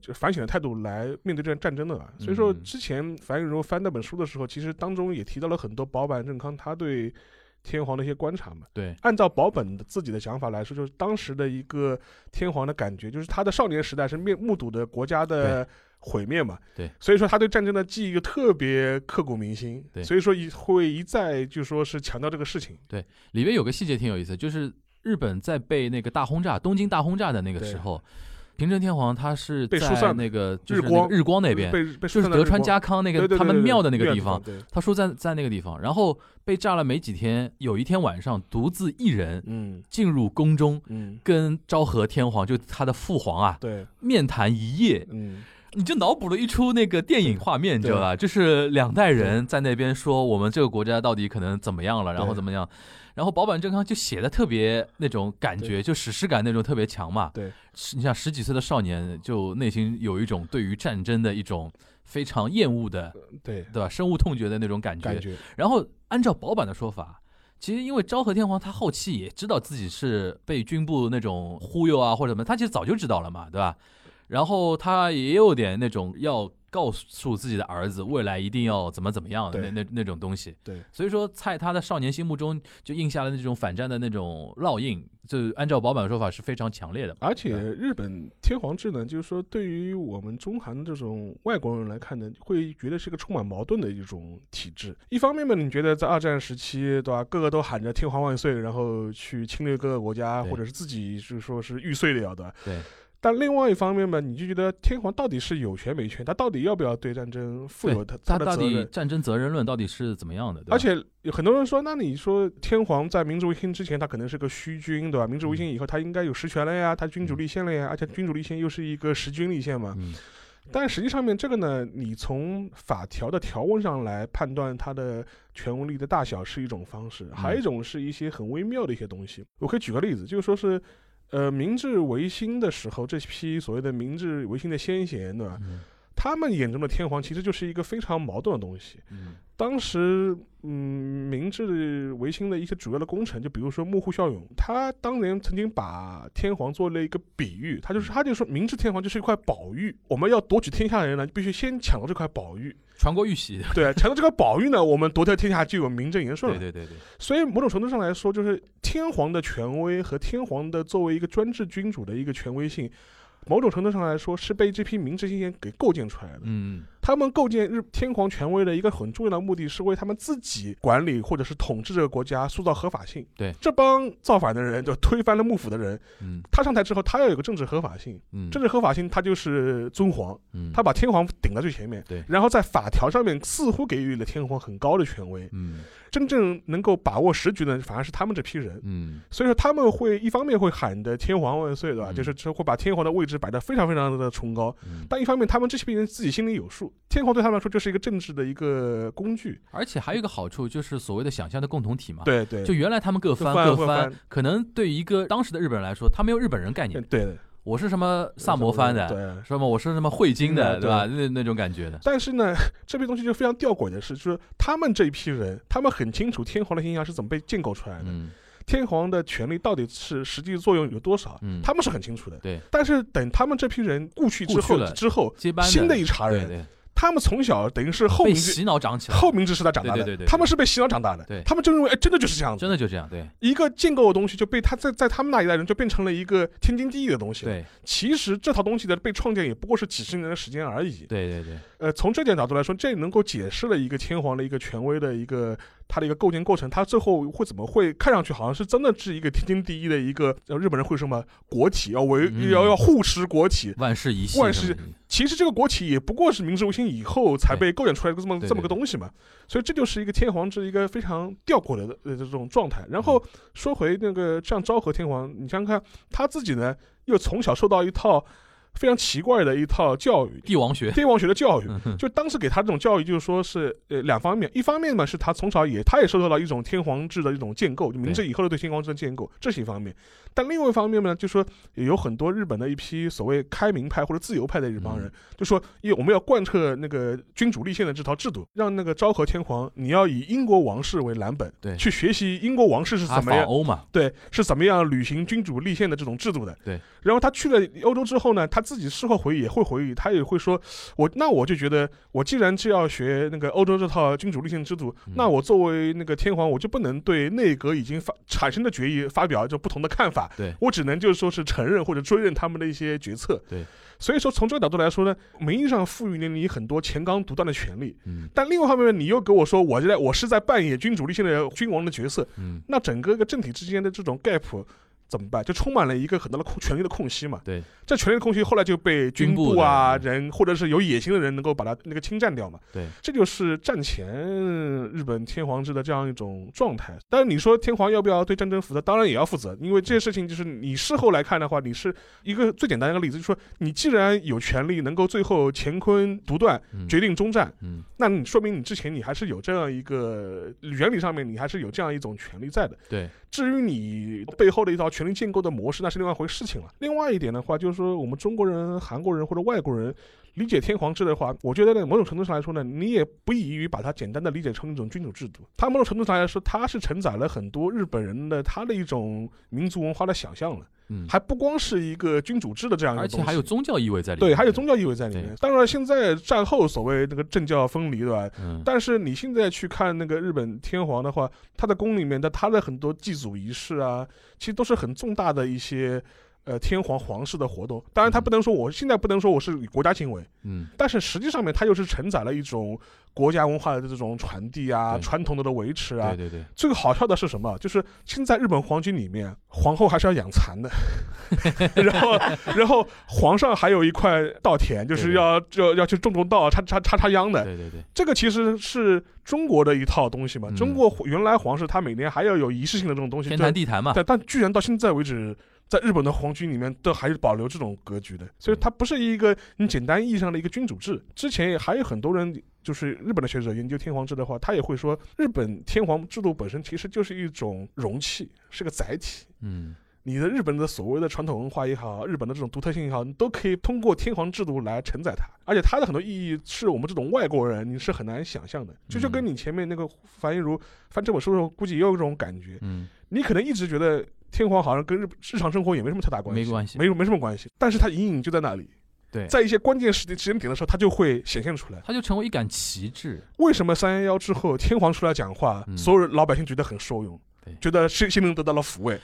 就反省的态度来面对这战争的啊。所以说，嗯。之前樊玉茹翻那本书的时候，其实当中也提到了很多保坂正康他对天皇的一些观察嘛。对，按照保本的自己的想法来说，就是当时的一个天皇的感觉，就是他的少年时代是面目睹的国家的毁灭嘛，对。所以说他对战争的记忆就特别刻骨铭心，对。所以说一会一再就说是强调这个事情，对里面有个细节挺有意思，就是日本在被那个大轰炸，东京大轰炸的那个时候，平成天皇他是在被疏散那个就是那日光个日光那边，被被就是德川家康那个他们庙的那个地方，他说在在那个地方，然后被炸了没几天，有一天晚上独自一人嗯。进入宫中，嗯，跟昭和天皇就他的父皇啊对，面谈一夜，嗯你就脑补了一出那个电影画面，你知道吧？就是两代人在那边说我们这个国家到底可能怎么样了，然后怎么样，然后保坂正康就写的特别那种感觉，就史诗感那种特别强嘛。对，你像十几岁的少年，就内心有一种对于战争的一种非常厌恶的，对，对吧？深恶痛绝的那种感觉。感觉然后按照保坂的说法，其实因为昭和天皇他后期也知道自己是被军部那种忽悠啊或者什么，他其实早就知道了嘛，对吧？然后他也有点那种要告诉自己的儿子未来一定要怎么怎么样的那那那种东西。对，所以说在他的少年心目中就印下了那种反战的那种烙印，就按照保坂的说法是非常强烈的。而且日本天皇制呢，就是说对于我们中韩这种外国人来看呢，会觉得是个充满矛盾的一种体制。一方面嘛，你觉得在二战时期，对吧，个个都喊着天皇万岁，然后去侵略各个国家，或者是自己是说是玉碎了的。对。但另外一方面嘛，你就觉得天皇到底是有权没权？他到底要不要对战争负有他他到底的责任？战争责任论到底是怎么样的？而且有很多人说，那你说天皇在明治维新之前，他可能是个虚君，对吧？明治维新以后，他应该有实权了呀，他君主立宪了呀，而且君主立宪又是一个实君立宪嘛。嗯，但实际上面这个呢，你从法条的条文上来判断它的权威力的大小是一种方式，还有一种是一些很微妙的一些东西。我可以举个例子，就是说是。呃，明治维新的时候，这批所谓的明治维新的先贤，对吧？嗯他们眼中的天皇其实就是一个非常矛盾的东西。嗯当时，嗯，明治维新的一些主要的功臣，就比如说幕户孝勇，他当年曾经把天皇做了一个比喻，他就是他就说明治天皇就是一块宝玉，我们要夺取天下的人呢，必须先抢到这块宝玉。传国玉玺，对，抢到这块宝玉呢，我们夺得天下就有名正言顺了。对对对对，所以某种程度上来说，就是天皇的权威和天皇的作为一个专制君主的一个权威性。某种程度上来说，是被这批明治新贤给构建出来的。嗯他们构建日天皇权威的一个很重要的目的是为他们自己管理或者是统治这个国家塑造合法性。对这帮造反的人，就推翻了幕府的人，嗯他上台之后，他要有个政治合法性。嗯，政治合法性，他就是尊皇，嗯他把天皇顶在最前面。对然后在法条上面似乎给予了天皇很高的权威。嗯真正能够把握时局的，反而是他们这批人。嗯所以说他们会一方面会喊的天皇万岁，对吧？嗯就是会把天皇的位置摆得非常非常的崇高。嗯，但一方面，他们这批人自己心里有数，天皇对他们来说就是一个政治的一个工具。而且还有一个好处就是所谓的想象的共同体嘛。。对对，就原来他们各翻各翻各翻各翻，可能对于一个当时的日本人来说，他没有日本人概念。对的，我是什么萨摩藩的，对。什么我是什么汇金的，嗯对吧？那那种感觉的。但是呢，这批东西就非常吊诡的是，就是他们这一批人，他们很清楚天皇的形象是怎么被建构出来的，嗯天皇的权力到底是实际作用有多少，嗯，他们是很清楚的。对但是等他们这批人故去之后之后，接班新的一茬人，对对，他们从小等于是后被洗脑长起来，后明治时代长大的，对对对对他们是被洗脑长大的，对他们就认为哎，真的就是这样子，真的就这样。对一个建构的东西就被他在在他们那一代人就变成了一个天经地义的东西。对其实这套东西的被创建也不过是几十年的时间而已。对对对，呃，从这点角度来说，这能够解释了一个天皇的一个权威的一个它的一个构建过程。它最后会怎么会看上去好像是真的是一个天经地义的一个，呃日本人会说什么国企要维、嗯要要护持国企。万事一系，万世什么的其实这个国企也不过是明治维新以后才被构建出来的这么对这么个东西嘛。所以这就是一个天皇制一个非常吊诡的呃这种状态。然后嗯说回那个像昭和天皇，你想想看他自己呢，又从小受到一套非常奇怪的一套教育，帝王学，帝王学的教育。嗯就当时给他这种教育，就是说是呃两方面，一方面嘛是他从小也他也受到了一种天皇制的一种建构，就明治以后的对天皇制的建构，这是一方面。但另外一方面呢，就说也有很多日本的一批所谓开明派或者自由派的一帮人，嗯就说因为我们要贯彻那个君主立宪的这套制度，让那个昭和天皇你要以英国王室为蓝本，对去学习英国王室是怎么样。欧嘛，对，是怎么样履行君主立宪的这种制度的？对。然后他去了欧洲之后呢，他自己事后回忆也会回忆，他也会说，我那我就觉得，我既然就要学那个欧洲这套君主立宪制度，嗯。那我作为那个天皇，我就不能对内阁已经发产生的决议发表就不同的看法，对。我只能就是说是承认或者追认他们的一些决策。对。所以说，从这个角度来说呢，名义上赋予了你很多前纲独断的权利，嗯。但另外一方面，你又给我说，我在我是在扮演君主立宪的君王的角色，嗯，那整个一个政体之间的这种 gap 怎么办？就充满了一个很大的空权力的空隙嘛。对，这权力的空隙后来就被军军部部啊的人或者是有野心的人能够把它那个侵占掉嘛。对，这就是战前日本天皇制的这样一种状态。但是，你说天皇要不要对战争负责？当然也要负责，因为这些事情就是你事后来看的话，你是一个最简单的一个例子，就是说你既然有权利能够最后乾坤独断，嗯决定终战，嗯那你说明你之前你还是有这样一个原理上面你还是有这样一种权利在的。对，至于你背后的一套权力建构的模式，那是另外一回事情了。另外一点的话，就是说我们中国人、韩国人或者外国人理解天皇制的话，我觉得呢，某种程度上来说呢，你也不宜于把它简单的理解成一种君主制度。它某种程度上来说，它是承载了很多日本人的他的一种民族文化的想象了，嗯，还不光是一个君主制的这样一个东西，而且还有宗教意味在里面，对，还有宗教意味在里面。当然，现在战后所谓那个政教分离，对吧？嗯，但是你现在去看那个日本天皇的话，他的宫里面的他的很多祭祖仪式啊，其实都是很重大的一些呃天皇皇室的活动。当然，他不能说我现在不能说我是以国家行为，嗯。但是实际上面它又是承载了一种国家文化的这种传递啊、传统的的维持啊对。对对，最好笑的是什么？就是现在日本皇军里面，皇后还是要养蚕的，然后 然后皇上还有一块稻田，就是要要要去种种稻、插插插插秧的。对对对，这个其实是中国的一套东西嘛。嗯中国原来皇室他每年还要有仪式性的这种东西，天对坛地坛嘛，但但居然到现在为止，在日本的皇军里面都还是保留这种格局的，所以它不是一个你简单意义上的一个君主制。之前也还有很多人，就是日本的学者研究天皇制的话，他也会说，日本天皇制度本身其实就是一种容器，是个载体。嗯你的日本的所谓的传统文化也好，日本的这种独特性也好，你都可以通过天皇制度来承载它，而且它的很多意义是我们这种外国人你是很难想象的。这就跟你前面那个樊一茹翻这本书的时候，估计也有这种感觉。嗯，你可能一直觉得天皇好像跟日日常生活也没什么太大关系，没关系。没没什么关系，但是它隐隐就在那里，对，在一些关键时间时间点的时候，它就会显现出来。它就成为一杆旗帜，为什么三幺幺之后天皇出来讲话，嗯。所有老百姓觉得很受用，觉得心心灵得到了抚慰？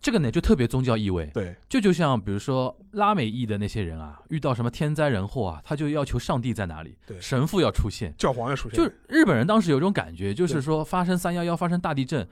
这个呢就特别宗教意味，对，就就像比如说拉美裔的那些人啊，遇到什么天灾人祸啊，他就要求上帝在哪里，对。神父要出现。教皇要出现，就日本人当时有一种感觉，就是说发生三幺幺，发生大地震。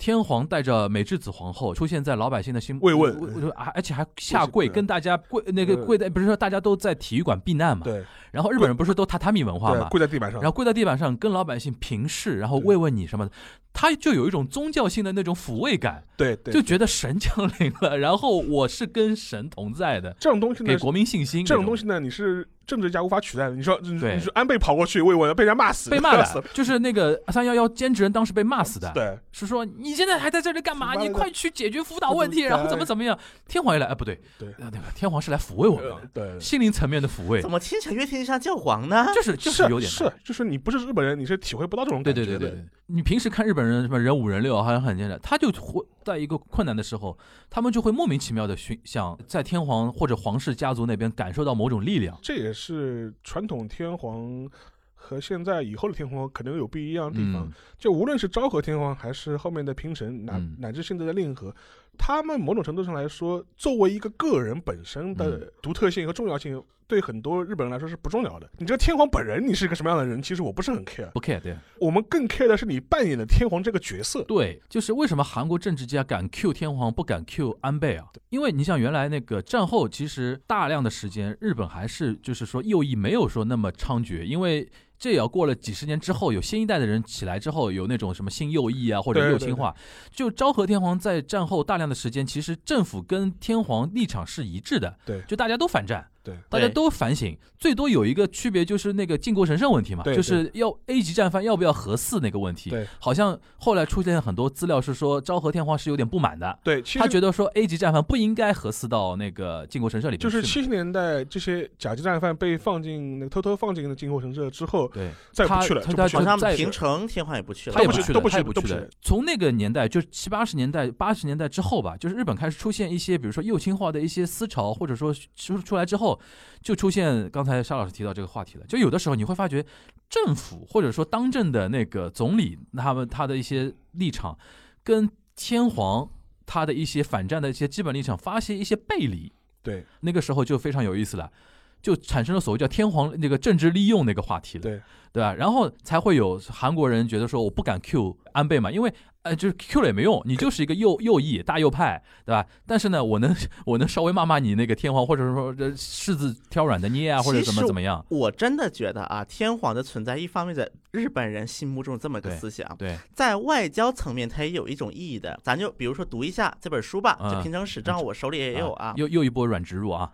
天皇带着美智子皇后出现在老百姓的心慰问。而而且还下跪跟大家跪那个跪在，不是说大家都在体育馆避难嘛？对。然后日本人不是都榻榻米文化对嘛？跪在地板上，然后跪在地板上跟老百姓平视，然后慰问你什么的，他就有一种宗教性的那种抚慰感，对对，就觉得神降临了，然后我是跟神同在的，这种东西呢给，国民信心。这种东西呢，你是政治家无法取代的。你说，你对你说安倍跑过去慰问，被人家骂死，被骂死的，就是那个三幺幺兼职人当时被骂死的，对，是说你现在还在这里干嘛？你快去解决福岛问题，然后怎么怎么样？天皇也来，哎，不对，对呃那个天皇是来抚慰我们呃，对，心灵层面的抚慰怎，么听起来越听像教皇呢？就是就是有点是，就是你不是日本人，你是体会不到这种感觉。对对对对，你平时看日本人什么人五人六，好像很艰难，他就会在一个困难的时候，他们就会莫名其妙的寻想在天皇或者皇室家族那边感受到某种力量。这也是传统天皇和现在以后的天皇可能有不一样的地方。嗯，就无论是昭和天皇还是后面的平成，乃、嗯乃至现在的令和，他们某种程度上来说，作为一个个人本身的独特性和重要性，对很多日本人来说是不重要的。你这个天皇本人，你是个什么样的人，其实我不是很 care。不 care 对我们更 care 的是你扮演的天皇这个角色。对，就是为什么韩国政治家敢 Q 天皇，不敢 Q 安倍啊？因为你像原来那个战后，其实大量的时间，日本还是就是说右翼没有说那么猖獗，因为。这也要过了几十年之后，有新一代的人起来之后，有那种什么新右翼啊，或者右倾化。就昭和天皇在战后大量的时间，其实政府跟天皇立场是一致的，对就大家都反战。对，大家都反省，最多有一个区别就是那个靖国神社问题嘛，就是要 A 级战犯要不要核四那个问题。对，好像后来出现很多资料是说昭和天皇是有点不满的，对，他觉得说 A 级战犯不应该核四到那个靖国神社里面。就是七十年代这些甲级战犯被放进那个偷偷放进了靖国神社之后，对，再不去了，他去了。好像平城天皇也不去了，他也不去都不去他也不去的都不去。从那个年代，就七八十年代、八十年代之后吧，就是日本开始出现一些，比如说右倾化的一些思潮，或者说出出来之后，就出现刚才沙老师提到这个话题了。就有的时候你会发觉，政府或者说当政的那个总理，他们他的一些立场，跟天皇他的一些反战的一些基本立场发现一些背离，对那个时候就非常有意思了。就产生了所谓叫天皇那个政治利用那个话题了。对对吧？然后才会有韩国人觉得说我不敢 Q 安倍嘛，因为呃就是 Q 了也没用，你就是一个右右翼大右派，对吧？但是呢，我能我能稍微骂骂你那个天皇，或者说这柿子挑软的捏啊，或者怎么怎么样。我真的觉得啊，天皇的存在，一方面在日本人心目中这么个思想，对，在外交层面它也有一种意义的。咱就比如说读一下这本书吧，嗯就平成史，正好我手里也有啊，又又一波软植入啊，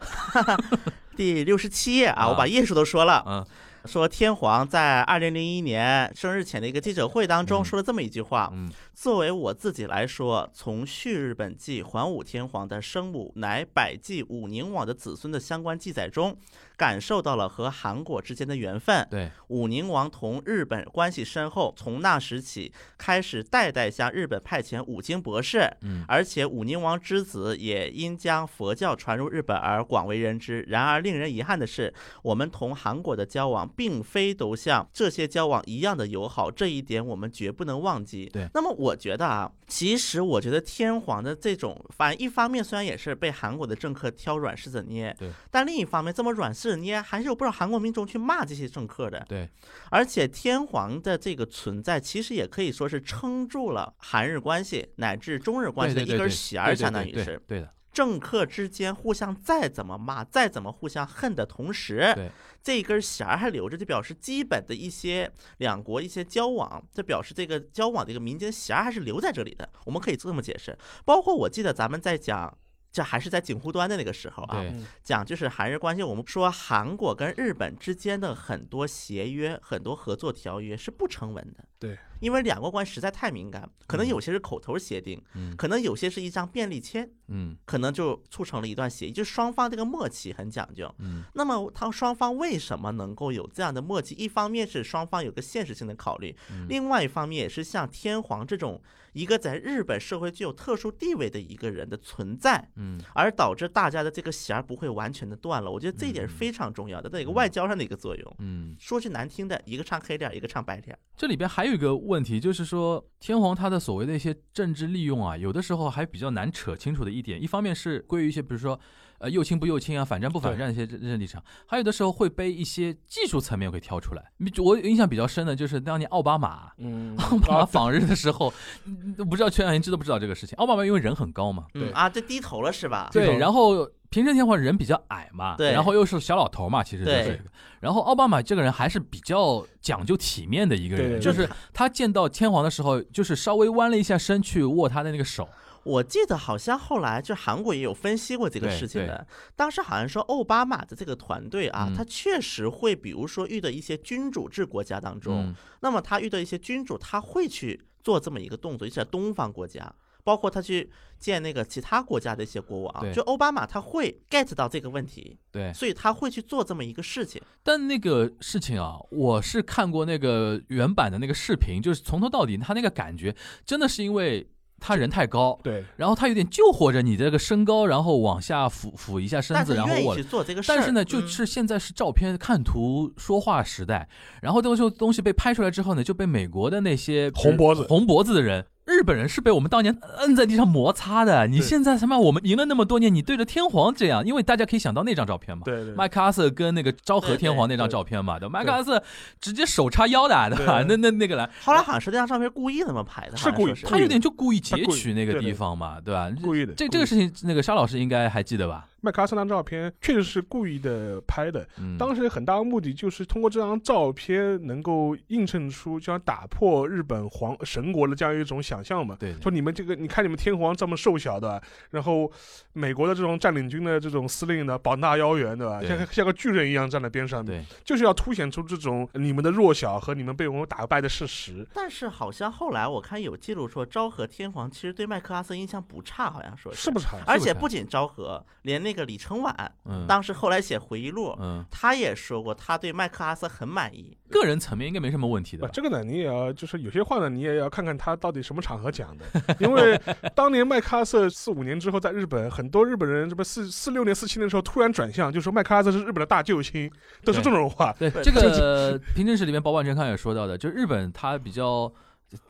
第六十七页啊，啊我把页数都说了。嗯说天皇在二零零一年生日前的一个记者会当中嗯说了这么一句话：嗯作为我自己来说，从续日本纪桓武天皇的生母乃百济武宁王的子孙的相关记载中，感受到了和韩国之间的缘分。对，武宁王同日本关系深厚，从那时起开始代代向日本派遣五经博士，嗯而且武宁王之子也因将佛教传入日本而广为人知。然而令人遗憾的是，我们同韩国的交往并非都像这些交往一样的友好，这一点我们绝不能忘记。对那么我觉得啊，其实我觉得天皇的这种，反正一方面虽然也是被韩国的政客挑软柿子捏，对，但另一方面这么软柿子捏，还是有不少韩国民众去骂这些政客的。对，而且天皇的这个存在，其实也可以说是撑住了韩日关系乃至中日关系的一根弦儿，相当于是对的，政客之间互相再怎么骂，再怎么互相恨的同时，这一根弦儿还留着，就表示基本的一些两国一些交往，这表示这个交往的一个民间弦儿还是留在这里的。我们可以这么解释，包括我记得咱们在讲。这还是在警护端的那个时候啊，讲就是韩日关系，我们说韩国跟日本之间的很多协约、很多合作条约是不成文的。对，因为两国关系实在太敏感，可能有些是口头协定，嗯可能有些是一张便利签，嗯可能就促成了一段协议，就是双方这个默契很讲究。嗯那么，他双方为什么能够有这样的默契？一方面是双方有个现实性的考虑，嗯另外一方面也是像天皇这种一个在日本社会具有特殊地位的一个人的存在，嗯而导致大家的这个弦儿不会完全的断了。我觉得这一点是非常重要的，在一个外交上的一个作用。嗯。说句难听的，一个唱黑脸，一个唱白脸。这里边还有一个问题，就是说天皇他的所谓的一些政治利用啊，有的时候还比较难扯清楚的一点。一方面是归于一些，比如说呃右倾不右倾啊，反战不反战一些这些立场，还有的时候会被一些技术层面给挑出来。你我印象比较深的就是当年奥巴马。嗯，奥巴马啊访日的时候，嗯不知道全小英知道不知道这个事情？奥巴马因为人很高嘛，对嗯啊，这低头了是吧？对，然后平成天皇人比较矮嘛，对然后又是小老头嘛，其实就是。然后奥巴马这个人还是比较讲究体面的一个人，对对就是他见到天皇的时候，就是稍微弯了一下身去握他的那个手。我记得好像后来就韩国也有分析过这个事情的。当时好像说奥巴马的这个团队啊，嗯他确实会，比如说遇到一些君主制国家当中，嗯，那么他遇到一些君主，他会去做这么一个动作，尤其在东方国家。包括他去见那个其他国家的一些国王，就奥巴马他会 get 到这个问题，对。所以他会去做这么一个事情。但那个事情啊，我是看过那个原版的那个视频，就是从头到底他那个感觉，真的是因为他人太高。对，然后他有点救活着你这个身高，然后往下俯俯一下身子，然后我去做这个事。但是呢，就嗯是现在是照片看图说话时代，然后这个东西被拍出来之后呢，就被美国的那些红脖子红脖子的人。日本人是被我们当年摁在地上摩擦的，你现在他妈我们赢了那么多年，你对着天皇这样，因为大家可以想到那张照片嘛，对对，麦克阿瑟跟那个昭和天皇那张照片嘛，对，麦克阿瑟直接手叉腰的，对吧？那那那个来，后来好像是那张照片故意那么拍的，是故意他有点就故意截取那个地方嘛，对吧？故意的。这这个事情，那个沙老师应该还记得吧？麦克阿瑟那张照片确实是故意的拍的，嗯当时很大的目的就是通过这张照片能够映衬出，就想打破日本皇神国的这样一种想象嘛。对说你们这个，你看你们天皇这么瘦小的，然后美国的这种占领军的这种司令呢，膀大腰圆，对吧？像像个巨人一样站在边上，对，就是要凸显出这种你们的弱小和你们被我们打败的事实。但是好像后来我看有记录说，昭和天皇其实对麦克阿瑟印象不差，好像说是不是？而且不仅昭和，连那个李承晚，嗯当时后来写回忆录，嗯，他也说过他对麦克阿瑟很满意。个人层面应该没什么问题的。这个呢，你也要就是有些话呢，你也要看看他到底什么场合讲的，因为当年麦克阿瑟四五年之后在日本，很多日本人这不四四六年四七年的时候突然转向，就说麦克阿瑟是日本的大救星，都是这种话。对对这个平正史里面保坂正康也说到的，就日本他比较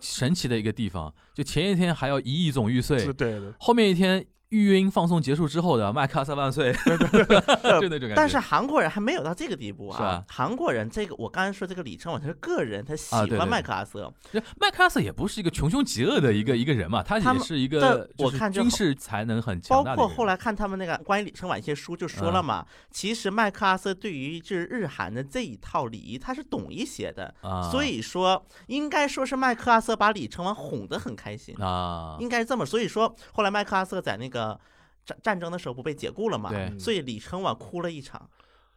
神奇的一个地方，就前一天还要一亿总玉碎是，对的，后面一天育婴放送结束之后的麦克阿瑟万岁，就那种感觉。但是韩国人还没有到这个地步啊！韩国人这个，我刚才说这个李承晚，他是个人，他喜欢麦克阿瑟，麦克阿瑟也不是一个穷凶极恶的一个一个人嘛，他也是一个我看军事才能很包强大的一个人。括后来看他们那个关于李承晚一些书就说了嘛，其实麦克阿瑟对于就是日韩的这一套礼仪他是懂一些的，啊，所以说应该说是麦克阿瑟把李承晚哄得很开心，啊，应该是这么。所以说后来麦克阿瑟在那个战战争的时候不被解雇了嘛，对所以李承晚哭了一场，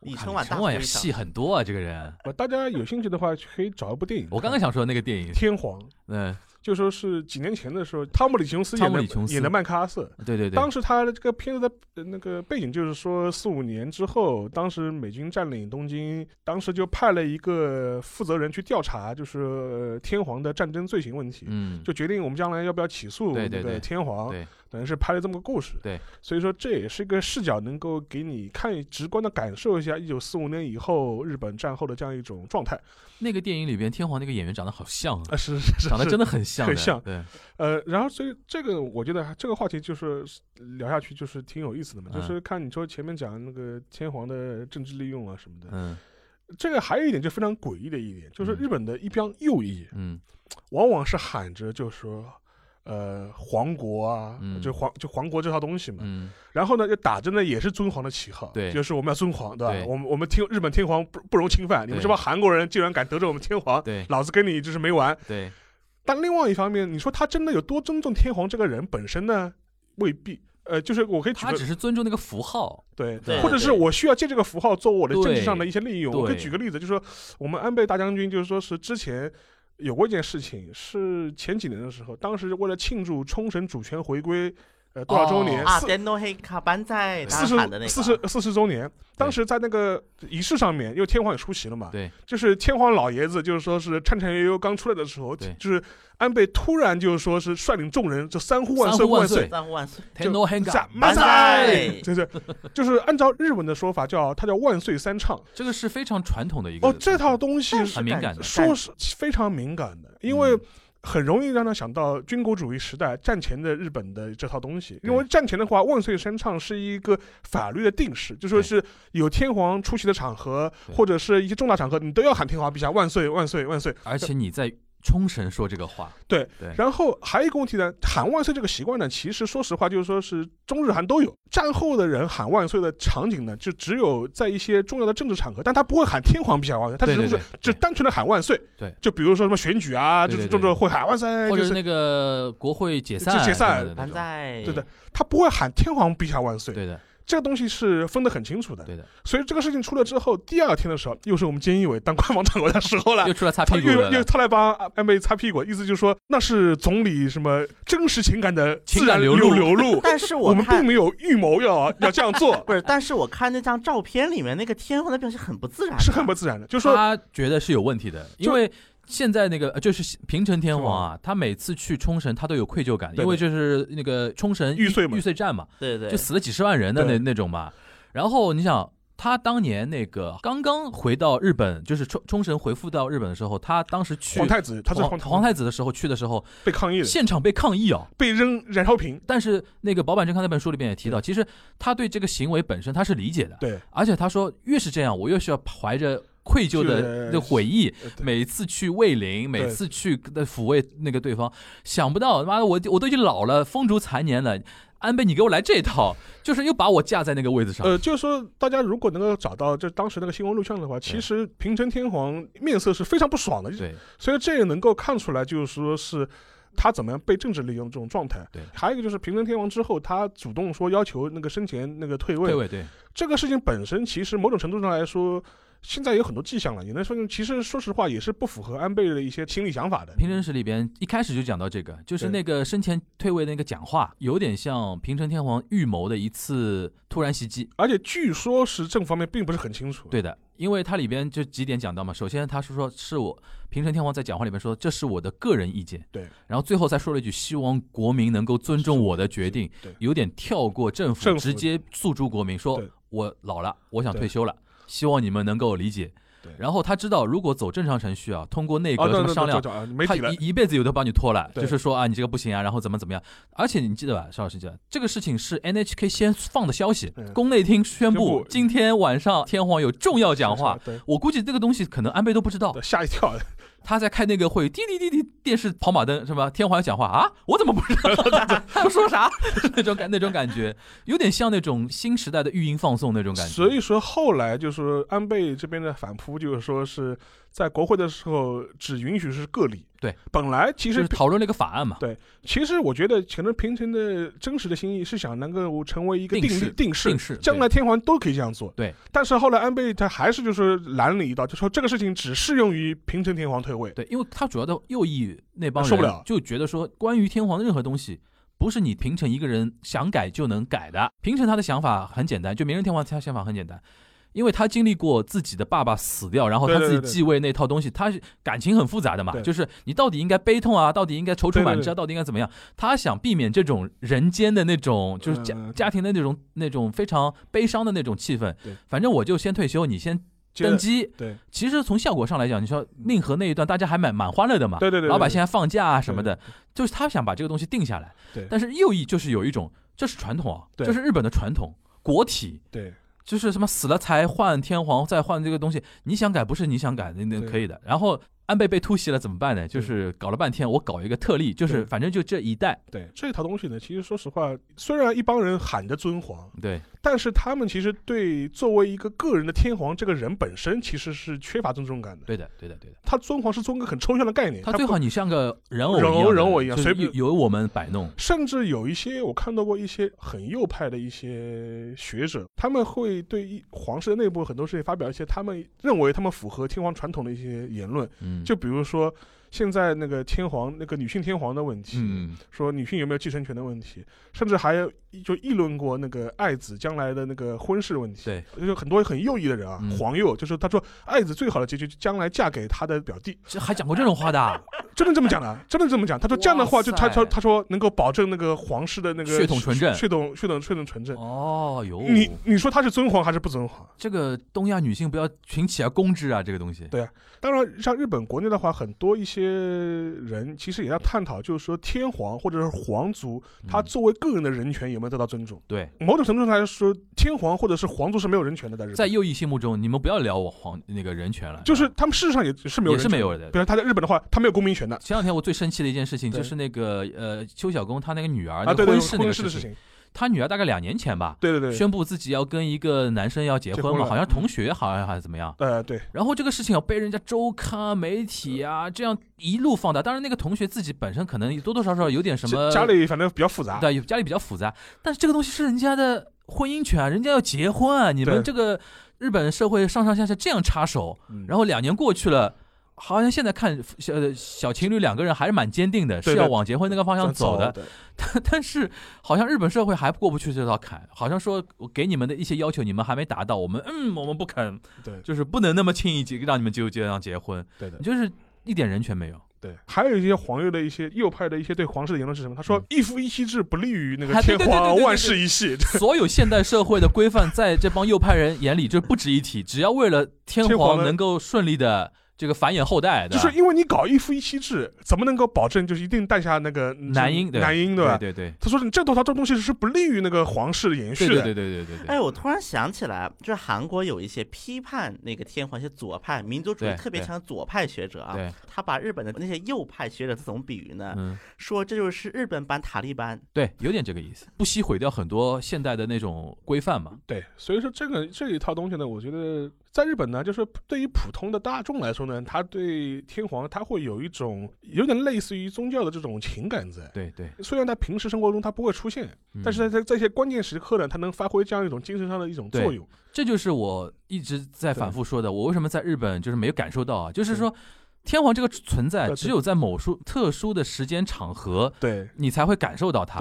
李承晚大承晚戏。很多啊，这个人。呃大家有兴趣的话，可以找一部电影。我刚刚想说那个电影，天皇，嗯，就说是几年前的时候，汤姆李琼斯演的汤姆李琼斯演的麦克阿瑟。对对对，当时他的这个片子的呃那个背景就是说，四五年之后，当时美军占领东京，当时就派了一个负责人去调查，就是呃天皇的战争罪行问题，嗯，就决定我们将来要不要起诉那个对对对天皇，对等于是拍了这么个故事。对，所以说这也是一个视角，能够给你看直观的感受一下一九四五年以后日本战后的这样一种状态。那个电影里边天皇那个演员长得好像啊，啊，是是是，长得真的很像的，很像对，呃，然后所以这个我觉得这个话题就是聊下去就是挺有意思的嘛，嗯就是看你说前面讲那个天皇的政治利用啊什么的，嗯这个还有一点就非常诡异的一点，就是嗯日本的一帮右翼嗯往往是喊着就说。呃，皇国啊，嗯就皇就皇国这套东西嘛，嗯，然后呢，就打着呢也是尊皇的旗号，对就是我们要尊皇，对吧？对我们我们天日本天皇不不容侵犯，你们这帮韩国人竟然敢得罪我们天皇，对老子跟你就是没完。对，但另外一方面，你说他真的有多尊重天皇这个人本身呢？未必。呃，就是我可以举个他只是尊重那个符号，对对或者是我需要借这个符号做我的政治上的一些利用。我可以举个例子，就是说我们安倍大将军，就是说是之前有过一件事情，是前几年的时候，当时为了庆祝冲绳主权回归呃多少周年，四电动黑卡班在四他喊的那个，十四十四十周年，当时在那个仪式上面，因为天皇也出席了嘛，对，就是天皇老爷子，就是说是颤颤悠悠刚出来的时候，就是安倍突然就是说是率领众人就三呼万岁万岁三呼万岁，三呼万岁，天皇変在化，万万岁岁，就是就是按照日文的说法叫它叫万岁三唱。这个是非常传统的一个哦，这套东西是很敏感的说是非常敏感的，因为嗯很容易让他想到军国主义时代战前的日本的这套东西。因为战前的话，万岁声唱是一个法律的定式，就说是有天皇出席的场合，或者是一些重大场合，你都要喊天皇陛下万岁万岁万岁。而且你在冲绳说这个话，对对，然后还有一个问题呢，喊万岁这个习惯呢，其实说实话就是说是中日韩都有。战后的人喊万岁的场景呢，就只有在一些重要的政治场合，但他不会喊天皇陛下万岁，他只是对对对，对就单纯的喊万岁。对，就比如说什么选举啊，对对对就是这种会喊万岁，就是或者那个国会解散，解散对的，他不会喊天皇陛下万岁。对的，这个东西是分得很清楚的。对的，所以这个事情出了之后，第二天的时候，又是我们菅义伟当官方长官的时候了又。出来擦屁股了又又，他来帮安倍擦屁股，意思就是说那是总理什么真实情感的自然流流露流露，但是我们并没有预谋要要这样做，不是，但是我看那张照片里面那个天皇的表情很不自然的，是很不自然的。就是说，他觉得是有问题的，因为现在那个呃就是平成天皇啊，他每次去冲绳，他都有愧疚感，因为就是那个冲绳玉碎嘛。玉碎战嘛，对对，就死了几十万人的那那种嘛。然后你想，他当年那个刚刚回到日本，就是冲冲绳回复到日本的时候，他当时去皇太子他是皇太子。的时候去的时候，被抗议的，现场被抗议啊。被扔燃烧瓶。但是那个保坂正康那本书里边也提到，其实他对这个行为本身他是理解的，对，而且他说越是这样，我越是要怀着愧疚的是的悔意，每次去慰灵，每次去的抚慰那个对方，想不到他妈的我我都已经老了，风烛残年了。安倍，你给我来这一套，就是又把我架在那个位置上。呃，就是说，大家如果能够找到就当时那个新闻录像的话，其实平成天皇面色是非常不爽的，对，所以这也能够看出来，就是说是他怎么样被政治利用这种状态。对还有一个就是平成天皇之后，他主动说要求那个生前那个退位，退位对，这个事情本身其实某种程度上来说。现在有很多迹象了，也能说明，其实说实话也是不符合安倍的一些心理想法的。平成史里边一开始就讲到这个，就是那个生前退位的那个讲话，有点像平成天皇预谋的一次突然袭击。而且据说是政府方面并不是很清楚。对的，因为它里边就几点讲到嘛。首先，他是说是我平成天皇在讲话里面说这是我的个人意见，对，然后最后再说了一句希望国民能够尊重我的决定，对有点跳过政府，直接诉诸国民说我老了，我想退休了，希望你们能够理解对。然后他知道，如果走正常程序啊，通过内啊，阁什么商量他，一一辈子有的帮你拖了，就是说啊，你这个不行啊，然后怎么怎么样。而且你记得吧，邵老师记得这个事情是 NHK 先放的消息嗯，宫内厅宣布今天晚上天皇有重要讲话。我估计这个东西可能安倍都不知道，吓一跳。他在开那个会，滴滴滴滴，电视跑马灯是吧？天皇讲话啊，我怎么不知道？他要说啥？那种感那种感觉，有点像那种新时代的育婴放送那种感觉。所以说后来就是安倍这边的反扑，就是说是在国会的时候只允许是个例。对，本来其实就是讨论了一个法案嘛。对其实我觉得可能平成的真实的心意是想能够成为一个定例定式，定式将来天皇都可以这样做。对，但是后来安倍他还是就是拦了一道，就说这个事情只适用于平成天皇退位。对，因为他主要的右翼那帮受不了就觉得说，关于天皇的任何东西，不是你平成一个人想改就能改的。平成他的想法很简单，就明仁天皇他想法很简单，因为他经历过自己的爸爸死掉，然后他自己继位那套东西，他是感情很复杂的嘛，就是你到底应该悲痛啊，到底应该踌躇满志啊，到底应该怎么样？他想避免这种人间的那种，就是家嗯家庭的那种那种非常悲伤的那种气氛。反正我就先退休，你先登基。对其实从效果上来讲，你说令和那一段大家还蛮蛮欢乐的嘛，对对对，对老百姓还放假啊什么的，就是他想把这个东西定下来。对但是右翼就是有一种，这是传统啊，对这是日本的传统，国体。对就是什么死了才换天皇，再换这个东西，你想改不是你想改那，那可以的。然后安倍被突袭了怎么办呢？就是搞了半天，我搞一个特例，就是反正就这一代，对这套东西呢，其实说实话，虽然一帮人喊着尊皇，对但是他们其实对作为一个个人的天皇这个人本身其实是缺乏尊重感的。对的，对的，对的。他尊皇是尊个很抽象的概念，他最好你像个人偶人偶一样的人偶一样随便由由我们摆弄。甚至有一些我看到过一些很右派的一些学者，他们会对一皇室的内部很多事情发表一些他们认为他们符合天皇传统的一些言论，嗯，就比如说现在那个天皇那个女性天皇的问题，嗯，说女性有没有继承权的问题，甚至还有就议论过那个爱子将来的那个婚事问题。对，就很多很右翼的人啊，嗯黄右，就是他说爱子最好的结局将来嫁给他的表弟，这还讲过这种话的啊，真的这么讲的，真的这么讲。他说这样的话，就他塞说他说能够保证那个皇室的那个血统纯正血统血统血统纯正。哦哟，你你说他是尊皇还是不尊皇？这个东亚女性不要群起而攻之啊，这个东西。对啊当然，像日本国内的话，很多一些人其实也在探讨，就是说天皇或者是皇族，他嗯作为个人的人权有没有得到尊重？对，某种程度上来说，天皇或者是皇族是没有人权的，在日本。在右翼心目中，你们不要聊我皇那个人权了，就是他们事实上也是没有也人权是没有的比。如他在日本的话，他没有公民权的前两天我最生气的一件事情就是那个呃邱小公他那个女儿啊，对对，婚事那个事情，他女儿大概两年前吧，对对对，宣布自己要跟一个男生要结婚嘛，好像同学好像还是怎么样。呃对然后这个事情要，被人家周刊啊、媒体啊这样一路放大。当然，那个同学自己本身可能多多少少有点什么家家里反正比较复杂，对，有家里比较复杂，但是这个东西是人家的婚姻权啊，人家要结婚啊，你们这个日本社会上上下下这样插手，嗯然后两年过去了。好像现在看小呃小情侣两个人还是蛮坚定的，是要往结婚那个方向走的。但但是好像日本社会还过不去这道坎，好像说我给你们的一些要求你们还没达到，我们嗯我们不肯，对就是不能那么轻易结让你们就这样结婚，对的你。就是一点人权没有。对，还有一些黄右的一些右派的一些对皇室的言论是什么？他说嗯一夫一妻制不利于那个天皇，万世一系。所有现代社会的规范，在这帮右派人眼里就不值一提，只要为了天皇能够顺利的这个繁衍后代的就是因为你搞一夫一妻制怎么能够保证就是一定诞下那个男婴男婴对吧？对对他说你这都他这东西是不利于那个皇室的延续的。对对对对哎我突然想起来就是韩国有一些批判那个天皇一些左派民族主义特别强左派学者啊他把日本的那些右派学者他怎么比喻呢说这就是日本版塔利班。对有点这个意思不惜毁掉很多现代的那种规范嘛。对所以说这个这一套东西呢我觉得在日本呢，就是对于普通的大众来说呢，他对天皇他会有一种有点类似于宗教的这种情感在。对对，虽然他平时生活中他不会出现，嗯但是在在这些关键时刻呢，他能发挥这样一种精神上的一种作用。这就是我一直在反复说的，我为什么在日本就是没有感受到啊？就是说，天皇这个存在只有在某数特殊的时间场合，对你才会感受到它。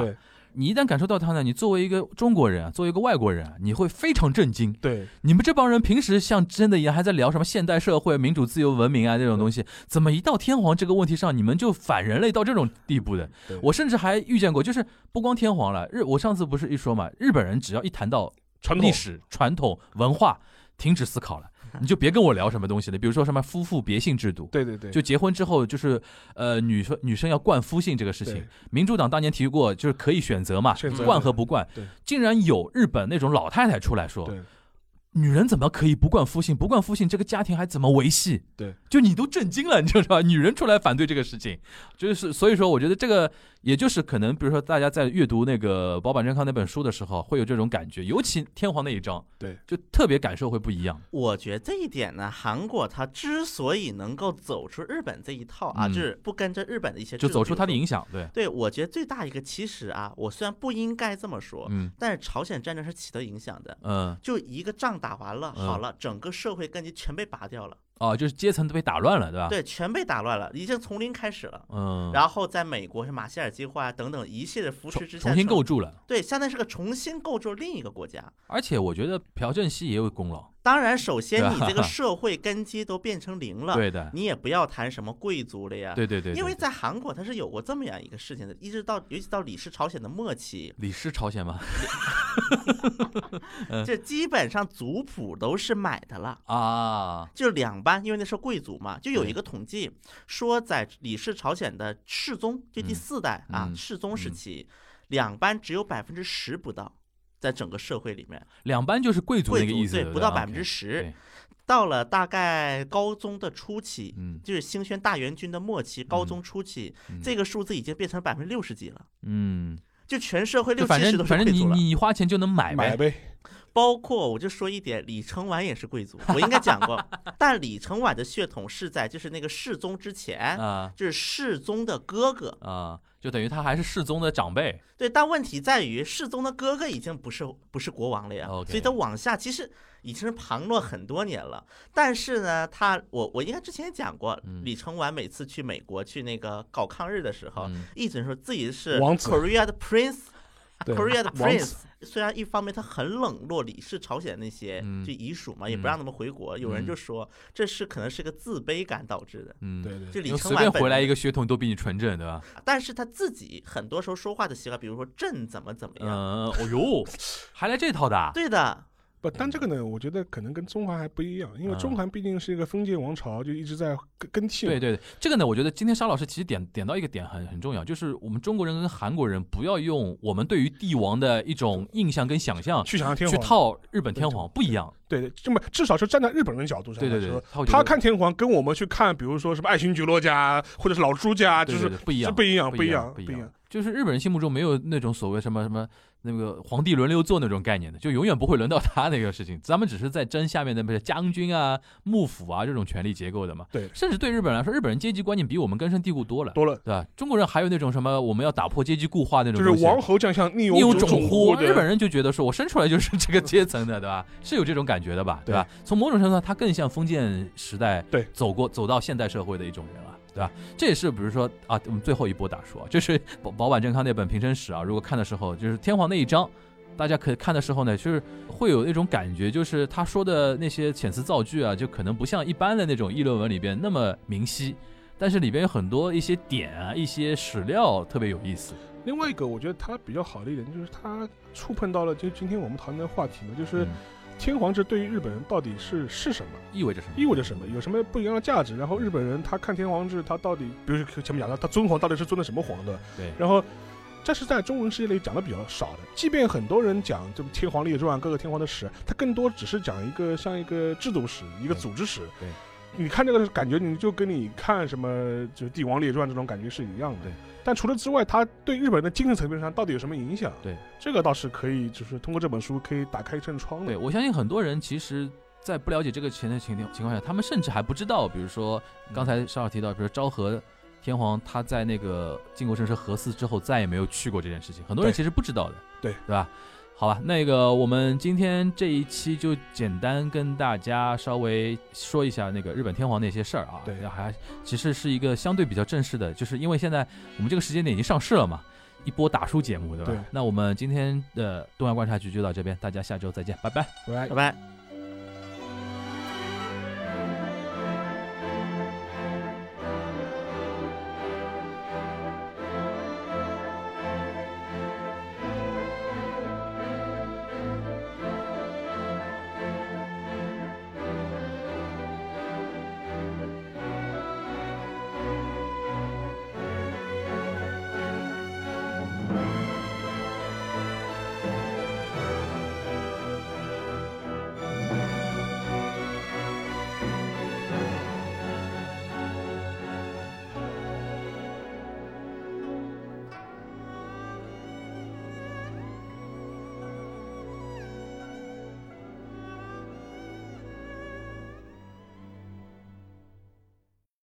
对你一旦感受到它呢，你作为一个中国人啊，作为一个外国人啊，你会非常震惊。对。你们这帮人平时像真的一样，还在聊什么现代社会、民主、自由、文明啊这种东西，怎么一到天皇这个问题上，你们就反人类到这种地步的？我甚至还遇见过，就是不光天皇了，日我上次不是一说嘛，日本人只要一谈到传统。历史、传统文化，停止思考了，你就别跟我聊什么东西了。比如说什么夫妇别姓制度，对对对，就结婚之后就是呃女生女生要冠夫姓这个事情，民主党当年提过，就是可以选择嘛，冠和不冠，竟然有日本那种老太太出来说，女人怎么可以不冠夫姓？不冠夫姓，这个家庭还怎么维系？对，就你都震惊了，你知道吧？女人出来反对这个事情，就是所以说，我觉得这个也就是可能，比如说大家在阅读那个保坂正康那本书的时候，会有这种感觉，尤其天皇那一章，对，就特别感受会不一样。我觉得这一点呢，韩国它之所以能够走出日本这一套啊，嗯就是不跟着日本的一些，就走出它的影响，对，对，我觉得最大一个其实啊，我虽然不应该这么说，嗯但是朝鲜战争是起到影响的。嗯就一个仗打完了，嗯好了，整个社会根基全被拔掉了，哦，就是阶层都被打乱了，对吧？，对，全被打乱了，已经从零开始了。嗯，然后在美国是马歇尔计划啊等等一系列扶持之下，重新构筑了。对，相当于是个重新构筑另一个国家。而且我觉得朴正熙也有功劳，当然，首先你这个社会根基都变成零了，对的，你也不要谈什么贵族了呀。对对对，因为在韩国它是有过这么样一个事情的，一直到尤其到李氏朝鲜的末期，李氏朝鲜嘛，嗯。这基本上族谱都是买的了。啊，就两班，因为那是贵族嘛，就有一个统计说，在李氏朝鲜的世宗，就第嗯。四代啊嗯。世宗时嗯。期，两班只有百分之十不到，在整个社会里面，两班就是贵族那贵族个意思，对不到百分之十。到了大概高中的初期，嗯就是兴宣大元军的末期，高中初期，嗯这个数字已经变成百分之六十几了，嗯，就全社会六七十都是正反正你贵族了。你花钱就能买买，呗，包括我就说一点，李承晚也是贵族，我应该讲过，但李承晚的血统是在就是那个世宗之前，啊就是世宗的哥哥。啊，就等于他还是世宗的长辈，对，但问题在于世宗的哥哥已经不是不是国王了呀 OK 所以他往下其实已经是旁落很多年了。但是呢，他我我应该之前也讲过，嗯李承晚每次去美国去那个搞抗日的时候，嗯一直说自己是王子 Korea 的 Prince，Korea 的王 Prince，子虽然一方面他很冷落李氏朝鲜那些嗯就遗属嘛，也不嗯让他们回国。有人就说这是可能是个自卑感导致的。嗯，对对就李承晚本随便回来一个血统都比你纯正，对吧？但是他自己很多时候说话的习惯，比如说朕怎么怎么样，嗯，哦呦，还来这套的啊，对的，不，但这个呢，我觉得可能跟中韩还不一样，因为嗯中韩毕竟是一个封建王朝，就一直在更更替嘛。对对对，这个呢，我觉得今天沙老师其实点点到一个点很很重要，就是我们中国人跟韩国人不要用我们对于帝王的一种印象跟想象去想象天皇去，套日本天皇，不一样。对对，这么至少是站在日本人角度上对对对来说，，他看天皇跟我们去看，比如说什么爱新觉罗家或者是老朱家，就是对对对不一样，不一样，不一样，不不一样。。就是日本人心目中没有那种所谓什么什么那个皇帝轮流做那种概念的，就永远不会轮到他那个事情。咱们只是在争下面的不是将军啊、幕府啊这种权力结构的嘛。对甚至对日本人来说，日本人阶级观念比我们根深蒂固多了，多了，对吧？中国人还有那种什么我们要打破阶级固化那种，就是王侯将相宁有种种乎，日本人就觉得说我生出来就是这个阶层的，对吧？是有这种感觉的吧，对吧？从某种程度上，他更像封建时代对走过走到现代社会的一种人了。对吧？这也是比如说啊，我们最后一波打说，就是保保坂正康那本平生史啊，如果看的时候，就是天皇那一章，大家可以看的时候呢，就是会有那种感觉，就是他说的那些遣词造句啊，就可能不像一般的那种议论文里边那么明晰，但是里边有很多一些点啊，一些史料特别有意思。另外一个，我觉得他比较好的一点就是他触碰到了就今天我们讨论的话题嘛，就是嗯天皇制对于日本人到底是是什么，意味着什么？意味着什么，有什么不一样的价值？然后日本人他看天皇制，他到底，比如说前面讲的，他尊皇到底是尊的什么皇的？对，然后。这是在中文世界里讲的比较少的，即便很多人讲这个《天皇列传》各个天皇的史，他更多只是讲一个像一个制度史、一个组织史。对，你看这个感觉，你就跟你看什么就是《帝王列传》这种感觉是一样的。对，但除了之外，它对日本人的精神层面上到底有什么影响？对，这个倒是可以，就是通过这本书可以打开一扇窗的。对，我相信很多人其实，在不了解这个前的情情况下，他们甚至还不知道，比如说刚才邵老提到，比如昭和。天皇他在那个靖国神社合祀之后再也没有去过这件事情，很多人其实不知道的，对对吧？好吧，那个我们今天这一期就简单跟大家稍微说一下那个日本天皇那些事儿啊，对，还其实是一个相对比较正式的，就是因为现在我们这个时间点已经上市了嘛，一波打书节目，对吧？对。那我们今天的东亚观察局就到这边，大家下周再见，拜拜，拜拜，拜拜。